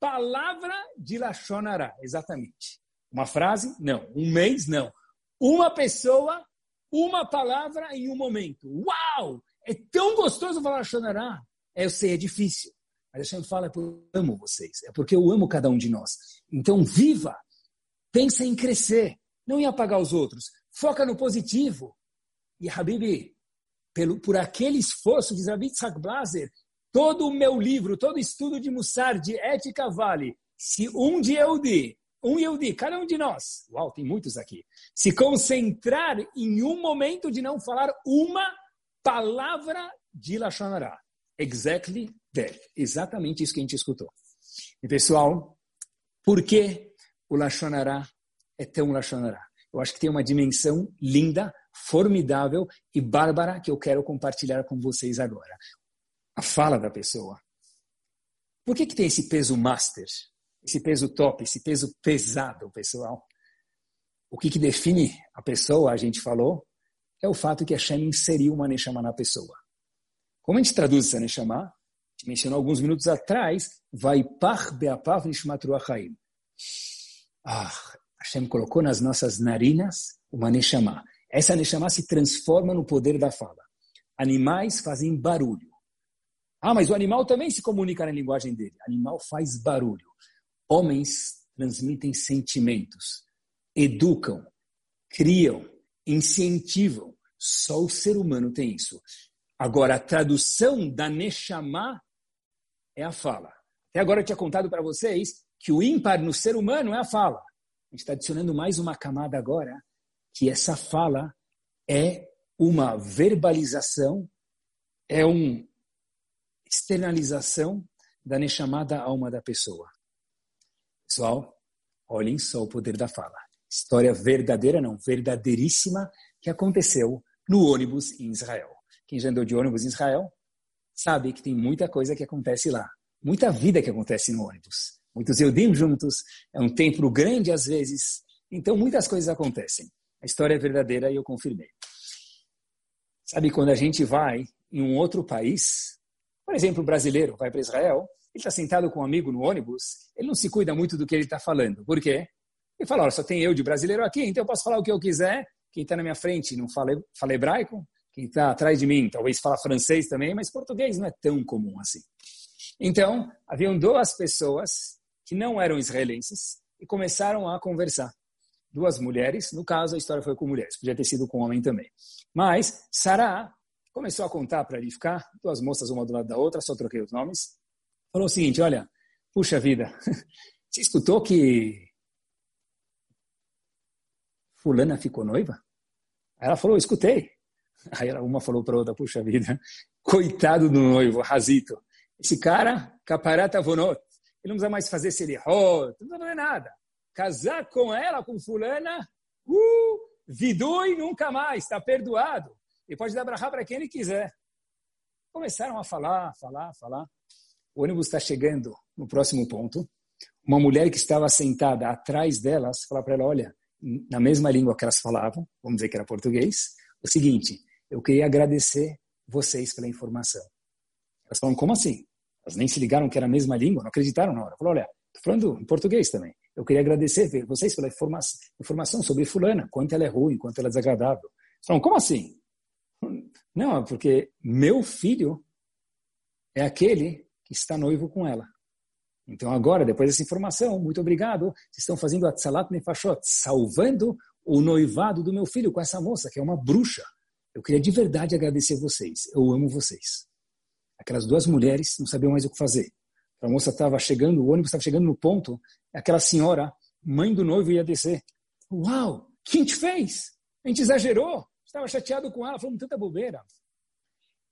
palavra de Lachonará. Exatamente. Uma frase? Não. Um mês? Não. Uma pessoa, uma palavra em um momento. Uau! É tão gostoso falar Lachonará. É, eu sei, é difícil. Mas gente fala é porque eu amo vocês. É porque eu amo cada um de nós. Então, viva! Pensa em crescer não em apagar os outros. Foca no positivo. E Habib, pelo, por aquele esforço de David Blaser, todo o meu livro, todo estudo de Mussar, de ética vale. Se um de Yehudi, um Yehudi, cada um de nós, uau, tem muitos aqui, se concentrar em um momento de não falar uma palavra de Lashonará. Exactly that. Exatamente isso que a gente escutou. E pessoal, por que o Lashonará é tão Lashonará. Eu acho que tem uma dimensão linda, formidável e bárbara que eu quero compartilhar com vocês agora. A fala da pessoa. Por que, que tem esse peso master? Esse peso top, esse peso pesado, pessoal? O que, que define a pessoa, a gente falou, é o fato que Hashem inseriu uma Neshama na pessoa. Como a gente traduz essa Neshama? A gente mencionou alguns minutos atrás, vai par beapav nishmat ruachaim. Ah, Hashem colocou nas nossas narinas uma Neshama. Essa Neshama se transforma no poder da fala. Animais fazem barulho. Ah, mas o animal também se comunica na linguagem dele. Animal faz barulho. Homens transmitem sentimentos, educam, criam, incentivam. Só o ser humano tem isso. Agora, a tradução da Neshama é a fala. Até agora eu tinha contado para vocês que o ímpar no ser humano é a fala. A gente está adicionando mais uma camada agora, que essa fala é uma verbalização, é uma externalização da chamada alma da pessoa. Pessoal, olhem só o poder da fala. História verdadeira, não, verdadeiríssima, que aconteceu no ônibus em Israel. Quem já andou de ônibus em Israel sabe que tem muita coisa que acontece lá. Muita vida que acontece no ônibus muitos Eudim juntos, é um templo grande às vezes. Então, muitas coisas acontecem. A história é verdadeira e eu confirmei. Sabe, quando a gente vai em um outro país, por exemplo, o brasileiro vai para Israel, ele está sentado com um amigo no ônibus, ele não se cuida muito do que ele está falando. Por quê? Ele fala, olha, só tem eu de brasileiro aqui, então eu posso falar o que eu quiser. Quem está na minha frente não fala, fala hebraico, quem está atrás de mim talvez fala francês também, mas português não é tão comum assim. Então, haviam duas pessoas que não eram israelenses e começaram a conversar. Duas mulheres, no caso a história foi com mulheres, podia ter sido com homem também. Mas Sarah começou a contar para ele ficar, duas moças uma do lado da outra, só troquei os nomes. Falou o seguinte: olha, puxa vida, [laughs] você escutou que Fulana ficou noiva? Ela falou: escutei. Aí uma falou para outra: puxa vida, [laughs] coitado do noivo, Razito. Esse cara, caparata vonot, ele não precisa mais fazer serihot, não precisa fazer nada. Casar com ela, com fulana, uh, vidui nunca mais, está perdoado. Ele pode dar brahá para quem ele quiser. Começaram a falar, falar, falar. O ônibus está chegando no próximo ponto. Uma mulher que estava sentada atrás delas fala para ela: Olha, na mesma língua que elas falavam, vamos dizer que era português, o seguinte: eu queria agradecer vocês pela informação. Elas falam: Como assim? Elas nem se ligaram que era a mesma língua, não acreditaram na hora. Falou: Olha, estou falando em português também. Eu queria agradecer vocês pela informação sobre Fulana, quanto ela é ruim, quanto ela é desagradável. Eles falam: Como assim? Não, é porque meu filho é aquele que está noivo com ela. Então agora, depois dessa informação, muito obrigado, vocês estão fazendo a Tzalat Nefashot, salvando o noivado do meu filho com essa moça, que é uma bruxa. Eu queria de verdade agradecer vocês. Eu amo vocês. Aquelas duas mulheres não sabiam mais o que fazer. A moça estava chegando, o ônibus estava chegando no ponto, aquela senhora, mãe do noivo, ia descer. Uau, o que a gente fez? A gente exagerou. Estava chateado com ela, falando tanta bobeira.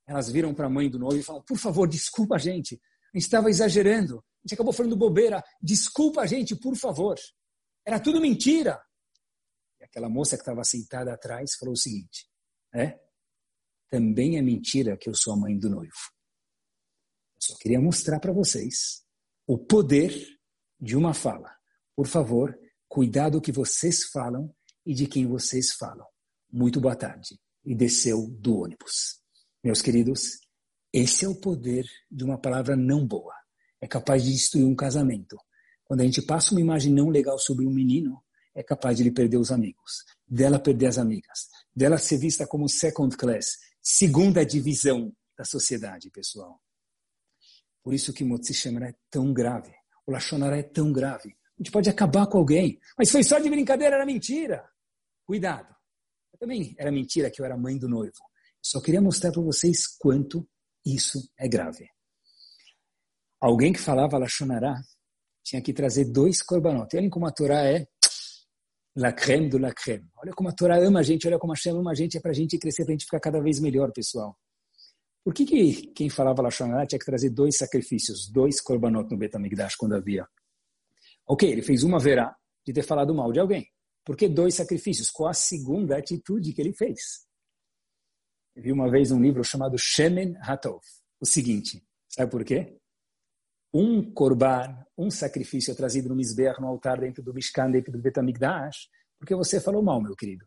Elas viram para a mãe do noivo e falaram, por favor, desculpa a gente. A gente estava exagerando. A gente acabou falando bobeira. Desculpa a gente, por favor. Era tudo mentira. E aquela moça que estava sentada atrás falou o seguinte, é, também é mentira que eu sou a mãe do noivo. Eu só queria mostrar para vocês o poder de uma fala. Por favor, cuidado que vocês falam e de quem vocês falam muito boa tarde, e desceu do ônibus. Meus queridos, esse é o poder de uma palavra não boa. É capaz de destruir um casamento. Quando a gente passa uma imagem não legal sobre um menino, é capaz de ele perder os amigos, dela perder as amigas, dela ser vista como second class, segunda divisão da sociedade, pessoal. Por isso que Motsi é tão grave, o Lachonara é tão grave. A gente pode acabar com alguém, mas foi só de brincadeira, era mentira. Cuidado. Também era mentira que eu era mãe do noivo. Só queria mostrar para vocês quanto isso é grave. Alguém que falava Lachonará tinha que trazer dois korbanot. Olhem como a Torá é la creme do la creme. Olha como a Torá ama a gente, olha como a Shem ama a gente, é para a gente crescer, para a gente ficar cada vez melhor, pessoal. Por que, que quem falava Lachonará tinha que trazer dois sacrifícios, dois korbanot no Betamigdash quando havia? Ok, ele fez uma verá de ter falado mal de alguém. Por que dois sacrifícios? Qual a segunda atitude que ele fez? Vi uma vez um livro chamado Shemen Hatov. O seguinte, sabe por quê? Um korban, um sacrifício trazido no Mizbeach, no altar, dentro do Mishkan, dentro do Betamigdash, porque você falou mal, meu querido.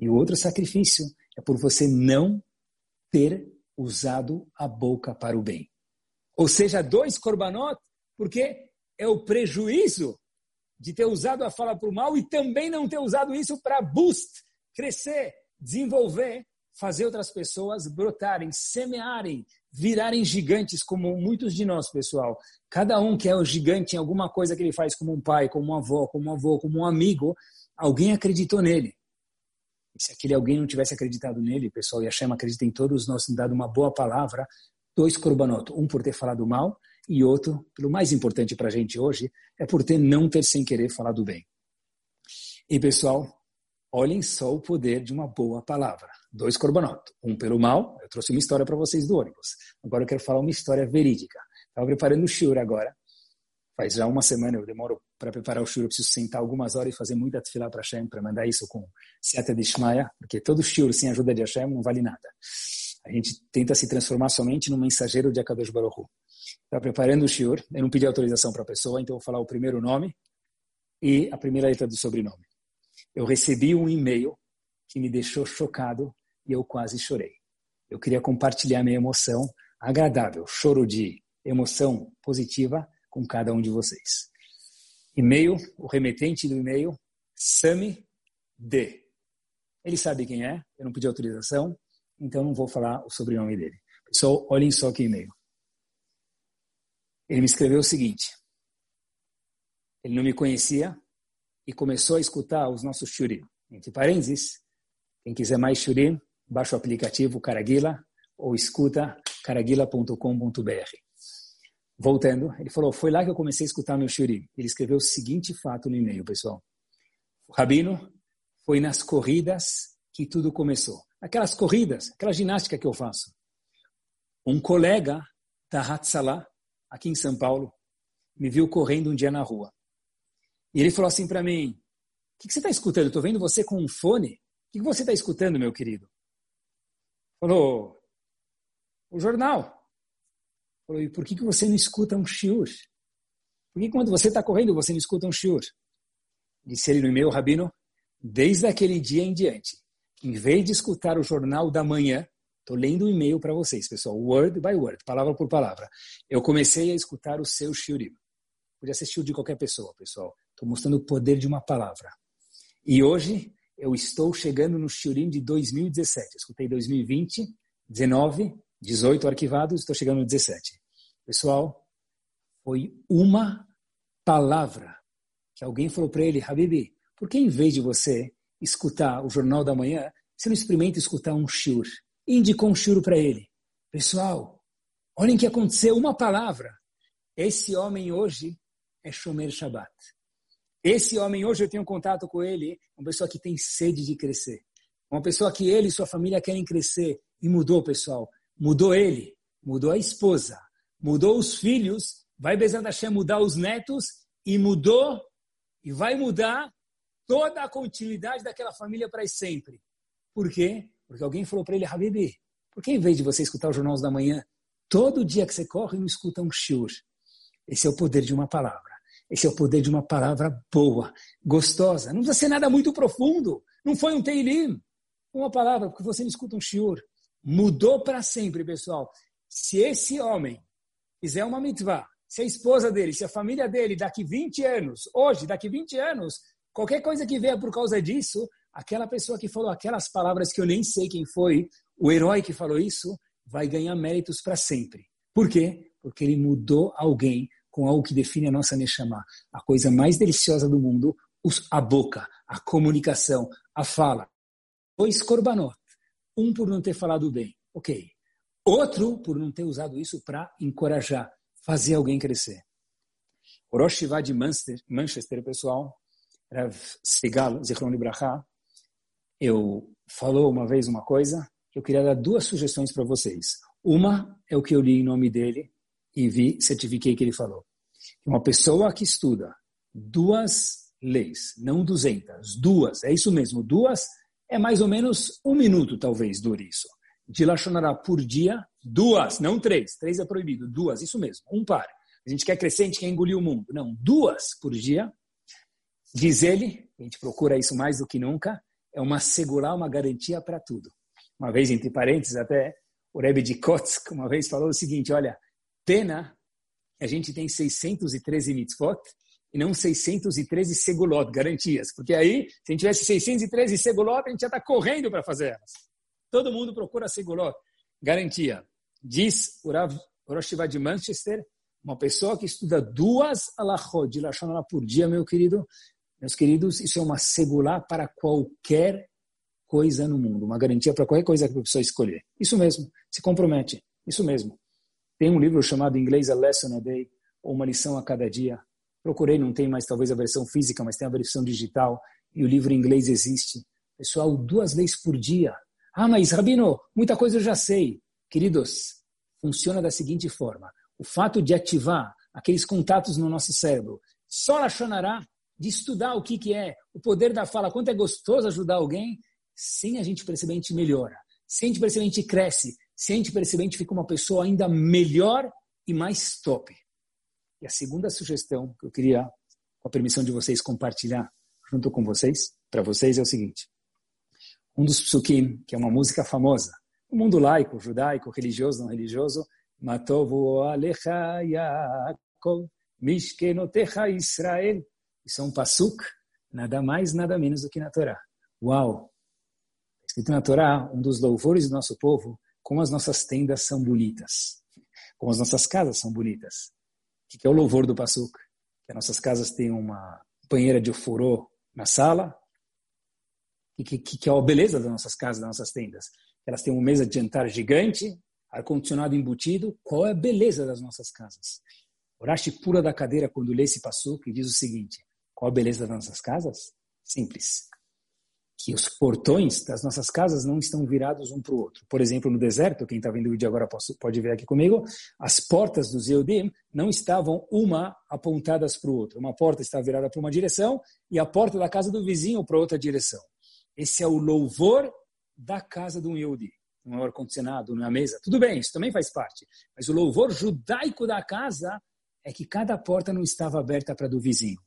E o outro sacrifício é por você não ter usado a boca para o bem. Ou seja, dois korbanot, porque é o prejuízo de ter usado a fala para o mal e também não ter usado isso para boost, crescer, desenvolver, fazer outras pessoas brotarem, semearem, virarem gigantes como muitos de nós, pessoal. Cada um que é o gigante em alguma coisa que ele faz como um pai, como uma avó, como um avô, como um amigo, alguém acreditou nele. E se aquele alguém não tivesse acreditado nele, pessoal, e a Shema acredita em todos nós, dado uma boa palavra, dois korbanot, um por ter falado mal e outro, pelo mais importante para a gente hoje, é por ter não ter sem querer falado bem. E pessoal, olhem só o poder de uma boa palavra. Dois korbanot, um pelo mal, eu trouxe uma história para vocês do ônibus. Agora eu quero falar uma história verídica. Estava preparando o shiur agora. Faz já uma semana eu demoro para preparar o shiur, eu preciso sentar algumas horas e fazer muita tefilá para Hashem, para mandar isso com Seata de Shmaya, porque todo shiur sem ajuda de Hashem não vale nada. A gente tenta se transformar somente num mensageiro de Akadosh Baruch Hu. Estava preparando o shiur, eu não pedi autorização para a pessoa, então vou falar o primeiro nome e a primeira letra do sobrenome. Eu recebi um e-mail que me deixou chocado eu quase chorei. Eu queria compartilhar minha emoção agradável, choro de emoção positiva com cada um de vocês. E-mail, o remetente do e-mail, Sami D. Ele sabe quem é, eu não pedi autorização, então não vou falar o sobrenome dele. Pessoal, olhem só que e-mail. Ele me escreveu o seguinte: ele não me conhecia e começou a escutar os nossos shurim. Entre parênteses, quem quiser mais shurim, baixa o aplicativo Caraguila ou escuta caraguila.com.br. Voltando, ele falou, foi lá que eu comecei a escutar meu shurim. Ele escreveu o seguinte fato no e-mail, pessoal. Rabino, foi nas corridas que tudo começou. Aquelas corridas, aquela ginástica que eu faço. Um colega da Hatzalah, aqui em São Paulo, me viu correndo um dia na rua. E ele falou assim para mim: O que, que, você está escutando? Estou vendo você com um fone. O que, que você está escutando, meu querido? Falou: o jornal. Falou, e por que, que você não escuta um shiur? Por que quando você está correndo você não escuta um shiur? Disse ele no e-mail, Rabino, desde aquele dia em diante, em vez de escutar o jornal da manhã, estou lendo o um e-mail para vocês, pessoal, word by word, palavra por palavra. Eu comecei a escutar o seu shiurim. Podia ser shiur de qualquer pessoa, pessoal. Estou mostrando o poder de uma palavra. E hoje eu estou chegando no shiurim de 2017. escutei 2020, 19, 18 arquivados, estou chegando no 17. Pessoal, foi uma palavra que alguém falou para ele, Habibi, por que em vez de você escutar o Jornal da Manhã, você não experimenta escutar um shiur? Indicou um shiur para ele. Pessoal, olhem que aconteceu, uma palavra. Esse homem hoje é Shomer Shabbat. Esse homem hoje eu tenho contato com ele, uma pessoa que tem sede de crescer. Uma pessoa que ele e sua família querem crescer. E mudou, pessoal. Mudou ele, mudou a esposa, mudou os filhos, vai Bezat Hashem mudar os netos e mudou e vai mudar toda a continuidade daquela família para sempre. Por quê? Porque alguém falou para ele, Habibi, por que em vez de você escutar os jornais da manhã, todo dia que você corre não escuta um shiur? Esse é o poder de uma palavra. Esse é o poder de uma palavra boa, gostosa. Não precisa ser nada muito profundo. Não foi um teilim. Uma palavra, porque você não escuta um shiur. Mudou para sempre, pessoal. Se esse homem fizer uma mitzvah, se a esposa dele, se a família dele, daqui 20 anos, hoje, daqui 20 anos, qualquer coisa que venha por causa disso, aquela pessoa que falou aquelas palavras que eu nem sei quem foi, o herói que falou isso, vai ganhar méritos para sempre. Por quê? Porque ele mudou alguém com algo que define a nossa Neshama. A coisa mais deliciosa do mundo, a boca, a comunicação, a fala. Dois korbanot. Um por não ter falado bem. Ok. Outro por não ter usado isso para encorajar, fazer alguém crescer. O Rosh Shiva de Manchester, pessoal, Rav Segal, Zichron Libraha, eu falou uma vez uma coisa, eu queria dar duas sugestões para vocês. Uma é o que eu li em nome dele e vi, certifiquei que ele falou. Uma pessoa que estuda duas leis, não duzentas, duas, é isso mesmo, duas é mais ou menos um minuto, talvez, dure isso de Lachonará por dia, duas, não três. Três é proibido, duas, isso mesmo, um par. A gente quer gente quer engolir o mundo. Não, duas por dia. Diz ele, a gente procura isso mais do que nunca, é uma segurar, uma garantia para tudo. Uma vez, entre parênteses, até o Rebbe de Kotsk uma vez falou o seguinte, olha, pena a gente tem 613 mitzvot e não 613 segulot, garantias. Porque aí, se a gente tivesse 613 segulot, a gente já está correndo para fazer elas. Todo mundo procura segurou garantia. Diz o Rosh de Manchester, uma pessoa que estuda duas alachot de Lashon por dia, meu querido, meus queridos, isso é uma segulá para qualquer coisa no mundo, uma garantia para qualquer coisa que a pessoa escolher. Isso mesmo, se compromete, isso mesmo. Tem um livro chamado em inglês A Lesson a Day, ou Uma Lição a Cada Dia. Procurei, não tem mais talvez a versão física, mas tem a versão digital, e o livro em inglês existe. Pessoal, duas leis por dia. Ah, mas Rabino, muita coisa eu já sei. Queridos, funciona da seguinte forma. O fato de ativar aqueles contatos no nosso cérebro, só Lachonará, de estudar o que, que é o poder da fala, quanto é gostoso ajudar alguém, sem a gente perceber, a gente melhora. Sem a gente perceber, a gente cresce. Sem a gente perceber, a gente fica uma pessoa ainda melhor e mais top. E a segunda sugestão que eu queria, com a permissão de vocês, compartilhar junto com vocês, para vocês, é o seguinte um dos psukim, que é uma música famosa. O mundo laico, judaico, religioso, não religioso, Matovu alecha Yaakov, Mishkenotecha Israel. Isso é um pasuk, nada mais, nada menos do que na Torá. Uau! Escrito na Torá, um dos louvores do nosso povo, como as nossas tendas são bonitas, como as nossas casas são bonitas. O que é o louvor do pasuk? Que as nossas casas têm uma banheira de ofurô na sala, que, que, que é a beleza das nossas casas, das nossas tendas. Elas têm uma mesa de jantar gigante, ar-condicionado embutido. Qual é a beleza das nossas casas? Orashi pura da cadeira quando lê esse passo que diz o seguinte: qual a beleza das nossas casas? Simples. Que os portões das nossas casas não estão virados um para o outro. Por exemplo, no deserto, quem está vendo o vídeo agora pode ver aqui comigo, as portas dos Eudim não estavam uma apontadas para o outro. Uma porta estava virada para uma direção e a porta da casa do vizinho para outra direção. Esse é o louvor da casa um Yehudi. no ar-condicionado, na mesa. Tudo bem, isso também faz parte. Mas o louvor judaico da casa é que cada porta não estava aberta para do vizinho.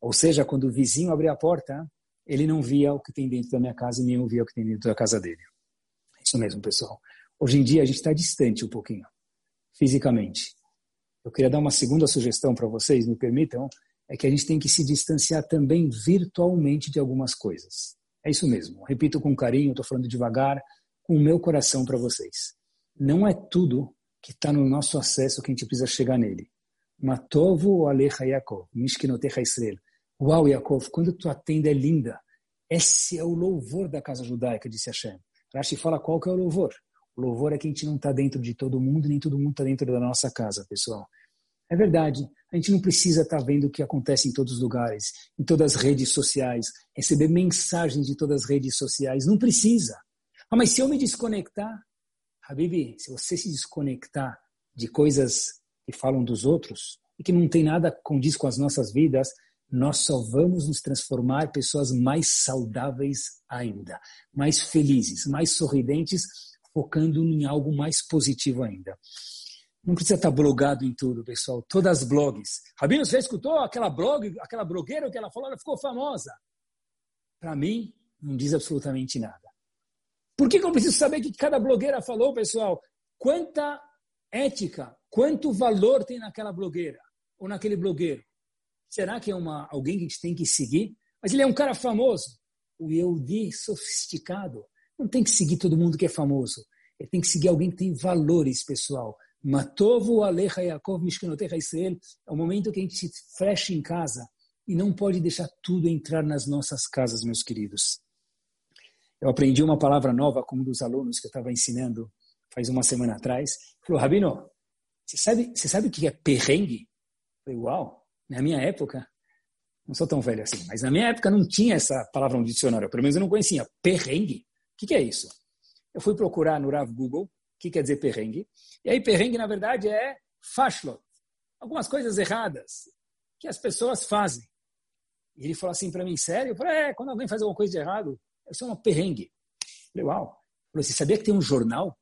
Ou seja, quando o vizinho abria a porta, ele não via o que tem dentro da minha casa e nem ouvia o que tem dentro da casa dele. Isso mesmo, pessoal. Hoje em dia a gente está distante um pouquinho, fisicamente. Eu queria dar uma segunda sugestão para vocês, me permitam, é que a gente tem que se distanciar também virtualmente de algumas coisas. É isso mesmo. Repito com carinho, estou falando devagar, com o meu coração para vocês. Não é tudo que está no nosso acesso que a gente precisa chegar nele. Matovo alecha Yaakov, mishkinotecha Israel. Uau, Yaakov, quando tua tenda é linda. Esse é o louvor da casa judaica, disse Hashem. Rashi fala qual que é o louvor. O louvor é que a gente não está dentro de todo mundo, nem todo mundo está dentro da nossa casa, pessoal. É verdade, a gente não precisa estar tá vendo o que acontece em todos os lugares, em todas as redes sociais, receber mensagens de todas as redes sociais. Não precisa. Ah, mas se eu me desconectar, Habibi, se você se desconectar de coisas que falam dos outros e que não tem nada condiz com as nossas vidas, nós só vamos nos transformar pessoas mais saudáveis ainda, mais felizes, mais sorridentes, focando em algo mais positivo ainda. Não precisa estar blogado em tudo, pessoal. Todas as blogs. Rabino, você escutou aquela blog, aquela blogueira que ela falou, ela ficou famosa. Para mim, não diz absolutamente nada. Por que, que eu preciso saber o que cada blogueira falou, pessoal? Quanta ética, quanto valor tem naquela blogueira ou naquele blogueiro? Será que é uma, alguém que a gente tem que seguir? Mas ele é um cara famoso. O Yehudi sofisticado não tem que seguir todo mundo que é famoso. Ele tem que seguir alguém que tem valores, pessoal. Matovo Alecha Yaakov Mishkenotecha Israel. É o momento que a gente se fecha em casa e não pode deixar tudo entrar nas nossas casas, meus queridos. Eu aprendi uma palavra nova com um dos alunos que eu estava ensinando faz uma semana atrás. Falou, Rabino, você sabe, você sabe o que é perrengue? Eu falei, uau, na minha época, não sou tão velho assim, mas na minha época não tinha essa palavra no dicionário, pelo menos eu não conhecia. Perrengue? O que, que é isso? Eu fui procurar no Rav Google o que quer dizer perrengue. E aí perrengue, na verdade, é fashlot. Algumas coisas erradas que as pessoas fazem. E ele falou assim para mim, sério? Eu falei, é, quando alguém faz alguma coisa de errado, isso é um perrengue. Eu falei, uau. Falei, você sabia que tem um jornal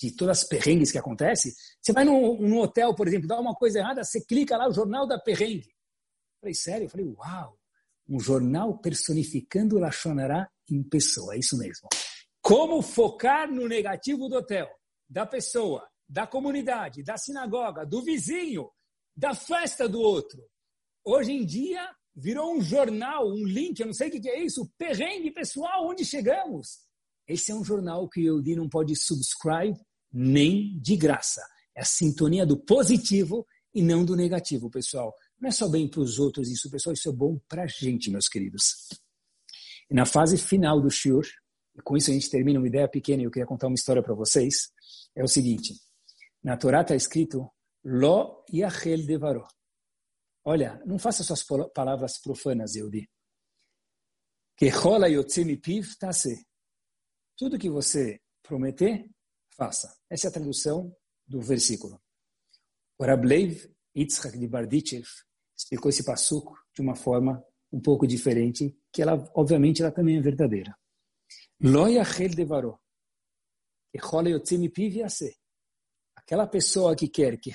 de todas as perrengues que acontecem, você vai num, num, hotel, por exemplo, dá uma coisa errada, você clica lá, o jornal da perrengue. Eu falei, sério? Eu falei, uau, um jornal personificando o Lachonará em pessoa, é isso mesmo. Como focar no negativo do hotel, da pessoa, da comunidade, da sinagoga, do vizinho, da festa do outro. Hoje em dia, virou um jornal, um link, eu não sei o que é isso, perrengue pessoal, onde chegamos? Esse é um jornal que o Yehudi não pode subscribe nem de graça. É a sintonia do positivo e não do negativo, pessoal. Não é só bem para os outros isso, pessoal, isso é bom para a gente, meus queridos. E na fase final do Shur, e com isso a gente termina uma ideia pequena e eu queria contar uma história para vocês, é o seguinte. Na Torá está escrito Lo Yachel Devaro. Olha, não faça suas palavras profanas, Yehudi. Que rola yotzemi piv tase. Tudo que você prometer, faça. Essa é a tradução do versículo. O Rableiv Yitzhak de Bardichev explicou esse passuco de uma forma um pouco diferente, que ela, obviamente, ela também é verdadeira. Lo yachel devaro, que Aquela pessoa que quer que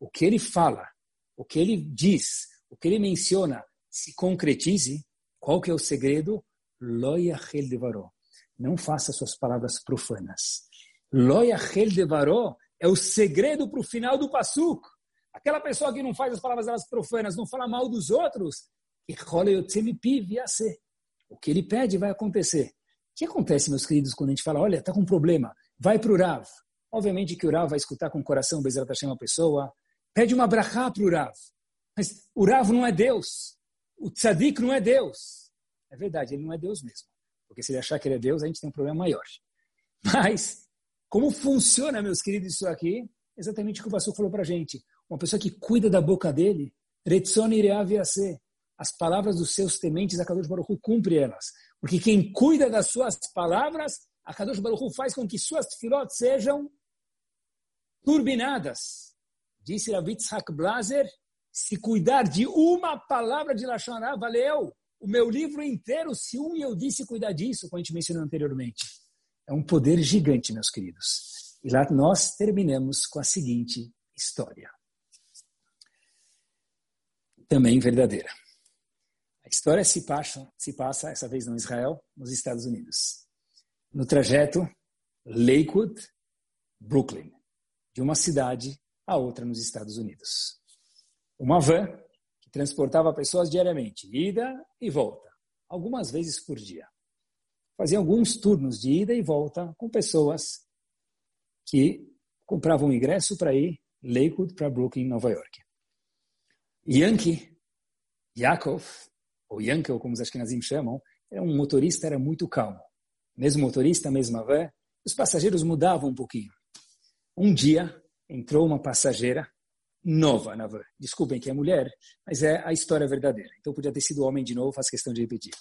o que ele fala, o que ele diz, o que ele menciona, se concretize, qual que é o segredo? Loyachel devaró. Não faça suas palavras profanas. Loyachel devaró é o segredo para o final do pasuk. Aquela pessoa que não faz as palavras profanas, não fala mal dos outros, o que ele pede vai acontecer. O que acontece, meus queridos, quando a gente fala, olha, está com um problema, vai para o Rav. Obviamente que o Rav vai escutar com o coração, Bezerra Hashem, uma pessoa, pede uma brachá para o Rav. Mas o Rav não é Deus. O tzadik não é Deus. É verdade, ele não é Deus mesmo. Porque se ele achar que ele é Deus, a gente tem um problema maior. Mas, como funciona, meus queridos, isso aqui? Exatamente o que o Vassu falou para gente. Uma pessoa que cuida da boca dele, as palavras dos seus tementes, a Kadosh Baruch Hu cumpre elas. Porque quem cuida das suas palavras, a Kadosh Baruch Hu faz com que suas filhotes sejam turbinadas. Disse Ravitzhak Blazer, se cuidar de uma palavra de Lashon valeu o meu livro inteiro, se um eu disse cuidar disso, como a gente mencionou anteriormente. É um poder gigante, meus queridos. E lá nós terminamos com a seguinte história. Também verdadeira. A história se passa, se passa, essa vez não em Israel, nos Estados Unidos. No trajeto Lakewood, Brooklyn, de uma cidade a outra nos Estados Unidos. Uma van que transportava pessoas diariamente, ida e volta, algumas vezes por dia. Fazia alguns turnos de ida e volta com pessoas que compravam ingresso para ir Lakewood para Brooklyn, Nova York. Yankee, Yaakov, ou Yankel, como os Ashkenazim chamam, era um motorista, era muito calmo. Mesmo motorista, mesma van, os passageiros mudavam um pouquinho. Um dia, entrou uma passageira nova na van. Desculpem que é mulher, mas é a história verdadeira. Então podia ter sido homem de novo, faz questão de repetir.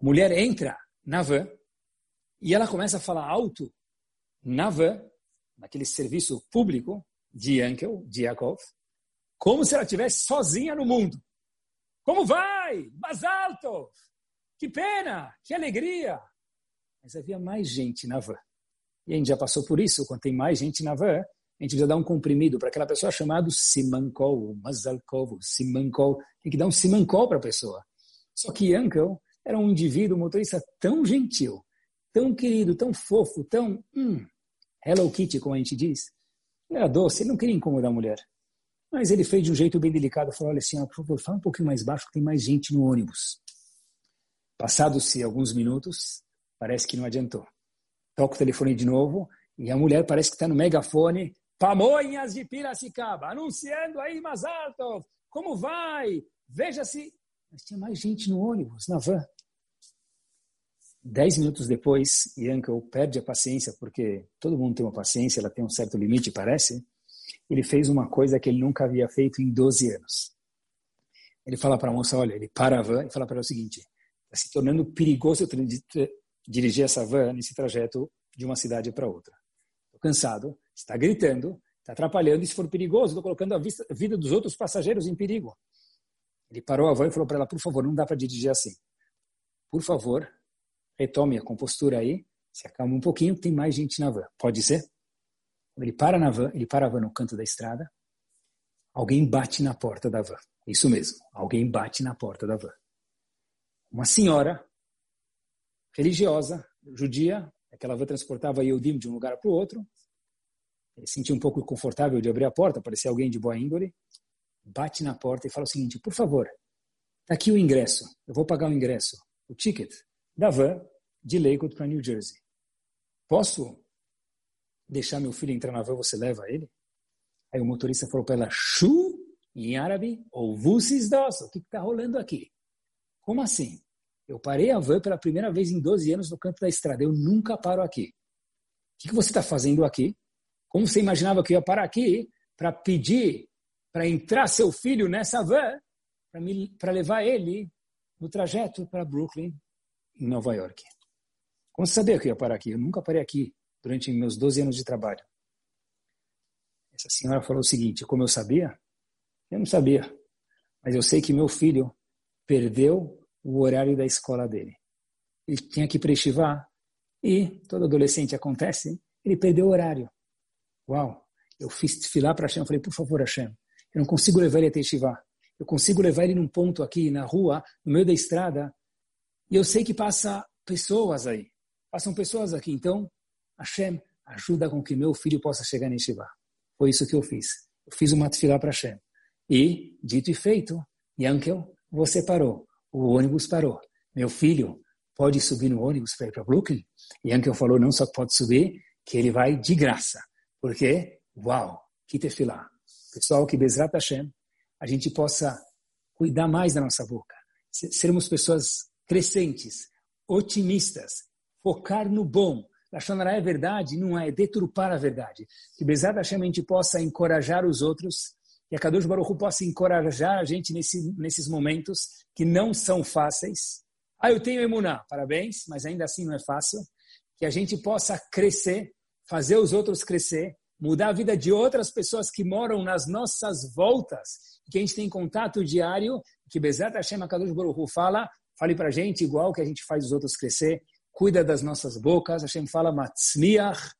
mulher entra na van e ela começa a falar alto na van, naquele serviço público de Yankel, de Yaakov, como se ela estivesse sozinha no mundo. Como vai? Mais alto! Que pena! Que alegria! Mas havia mais gente na van. E a gente já passou por isso, quando tem mais gente na van, a gente precisa dar um comprimido para aquela pessoa chamado Simankol, Mazalkov, Simankol. Tem que dar um Simankol para a pessoa. Só que Yankel era um indivíduo, um motorista tão gentil, tão querido, tão fofo, tão hum, Hello Kitty, como a gente diz. Ele era doce, ele não queria incomodar a mulher. Mas ele fez de um jeito bem delicado, falou, olha senhora, por favor, fala um pouquinho mais baixo que tem mais gente no ônibus. Passados-se alguns minutos, parece que não adiantou. Toca o telefone de novo e a mulher parece que está no megafone Pamonhas de Piracicaba, anunciando aí mais alto. Como vai? Veja se. Mas tinha mais gente no ônibus, na van. Dez minutos depois, Yankel perde a paciência, porque todo mundo tem uma paciência, ela tem um certo limite, parece. Ele fez uma coisa que ele nunca havia feito em 12 anos. Ele fala para a moça: olha, ele para a van e fala para ela o seguinte: está se tornando perigoso dirigir essa van nesse trajeto de uma cidade para outra. Estou cansado, está gritando, está atrapalhando, e se for perigoso, estou colocando a, vida dos outros passageiros em perigo. Ele parou a van e falou para ela, por favor, não dá para dirigir assim. Por favor, retome a compostura aí, se acalma um pouquinho, tem mais gente na van. Pode ser? Ele para na van, ele para a van no canto da estrada, alguém bate na porta da van. Isso mesmo, alguém bate na porta da van. Uma senhora religiosa, judia, aquela van transportava Yehudim de um lugar para o outro, ele sentiu um pouco confortável de abrir a porta, parecia alguém de boa índole, bate na porta e fala o seguinte, por favor, está aqui o ingresso, eu vou pagar o ingresso, o ticket da van de Lakewood para New Jersey. Posso deixar meu filho entrar na van, você leva ele? Aí o motorista falou para ela, Shu, em árabe, ou Vusis dos, o que está rolando aqui? Como assim? Eu parei a van pela primeira vez em 12 anos no canto da estrada, eu nunca paro aqui. O que você está fazendo aqui? Como você imaginava que eu ia parar aqui para pedir para entrar seu filho nessa van para levar ele no trajeto para Brooklyn, em Nova York? Como você sabia que eu ia parar aqui? Eu nunca parei aqui durante meus 12 anos de trabalho. Essa senhora falou o seguinte: como eu sabia? Eu não sabia, mas eu sei que meu filho perdeu o horário da escola dele. Ele tinha que prestivar e todo adolescente acontece, ele perdeu o horário. Uau! Eu fiz filar para Hashem, falei, por favor, Hashem, eu não consigo levar ele até Shivá. Eu consigo levar ele num ponto aqui, na rua, no meio da estrada, e eu sei que passa pessoas aí. Passam pessoas aqui. Então, Hashem, ajuda com que meu filho possa chegar em Shivá. Foi isso que eu fiz. Eu fiz uma tefilá para Hashem. E, dito e feito, Yankel, você parou. O ônibus parou. Meu filho pode subir no ônibus para ir para Brooklyn? Yankel falou, não só pode subir, que ele vai de graça. Porque, uau, que tefilá. Pessoal, que Bezrat Hashem, a gente possa cuidar mais da nossa boca. Sermos pessoas crescentes, otimistas, focar no bom. Lachonará é verdade, não é, é deturpar a verdade. Que Bezrat Hashem a gente possa encorajar os outros e a Kadosh Baruch Hu possa encorajar a gente nesse, nesses momentos que não são fáceis. Ah, eu tenho emuná, parabéns, mas ainda assim não é fácil. Que a gente possa crescer fazer os outros crescer, mudar a vida de outras pessoas que moram nas nossas voltas, que a gente tem contato diário, que Bezat Hashem HaKadosh Baruch fala, fale para a gente igual que a gente faz os outros crescer. cuida das nossas bocas. Hashem fala, Matzniach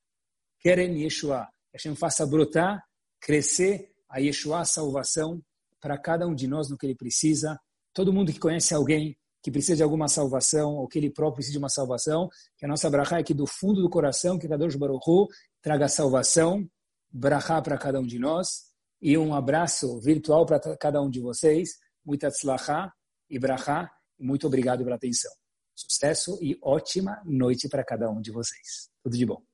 Keren Yeshua. Hashem faça brotar, crescer a Yeshua, a salvação, para cada um de nós no que ele precisa. Todo mundo que conhece alguém que precisa de alguma salvação, ou que ele próprio precisa de uma salvação, que a nossa brachá é que do fundo do coração, que Kadosh Baruch Hu traga salvação, brachá para cada um de nós, e um abraço virtual para cada um de vocês. Muita tzlachá e brachá, e muito obrigado pela atenção. Sucesso e ótima noite para cada um de vocês. Tudo de bom.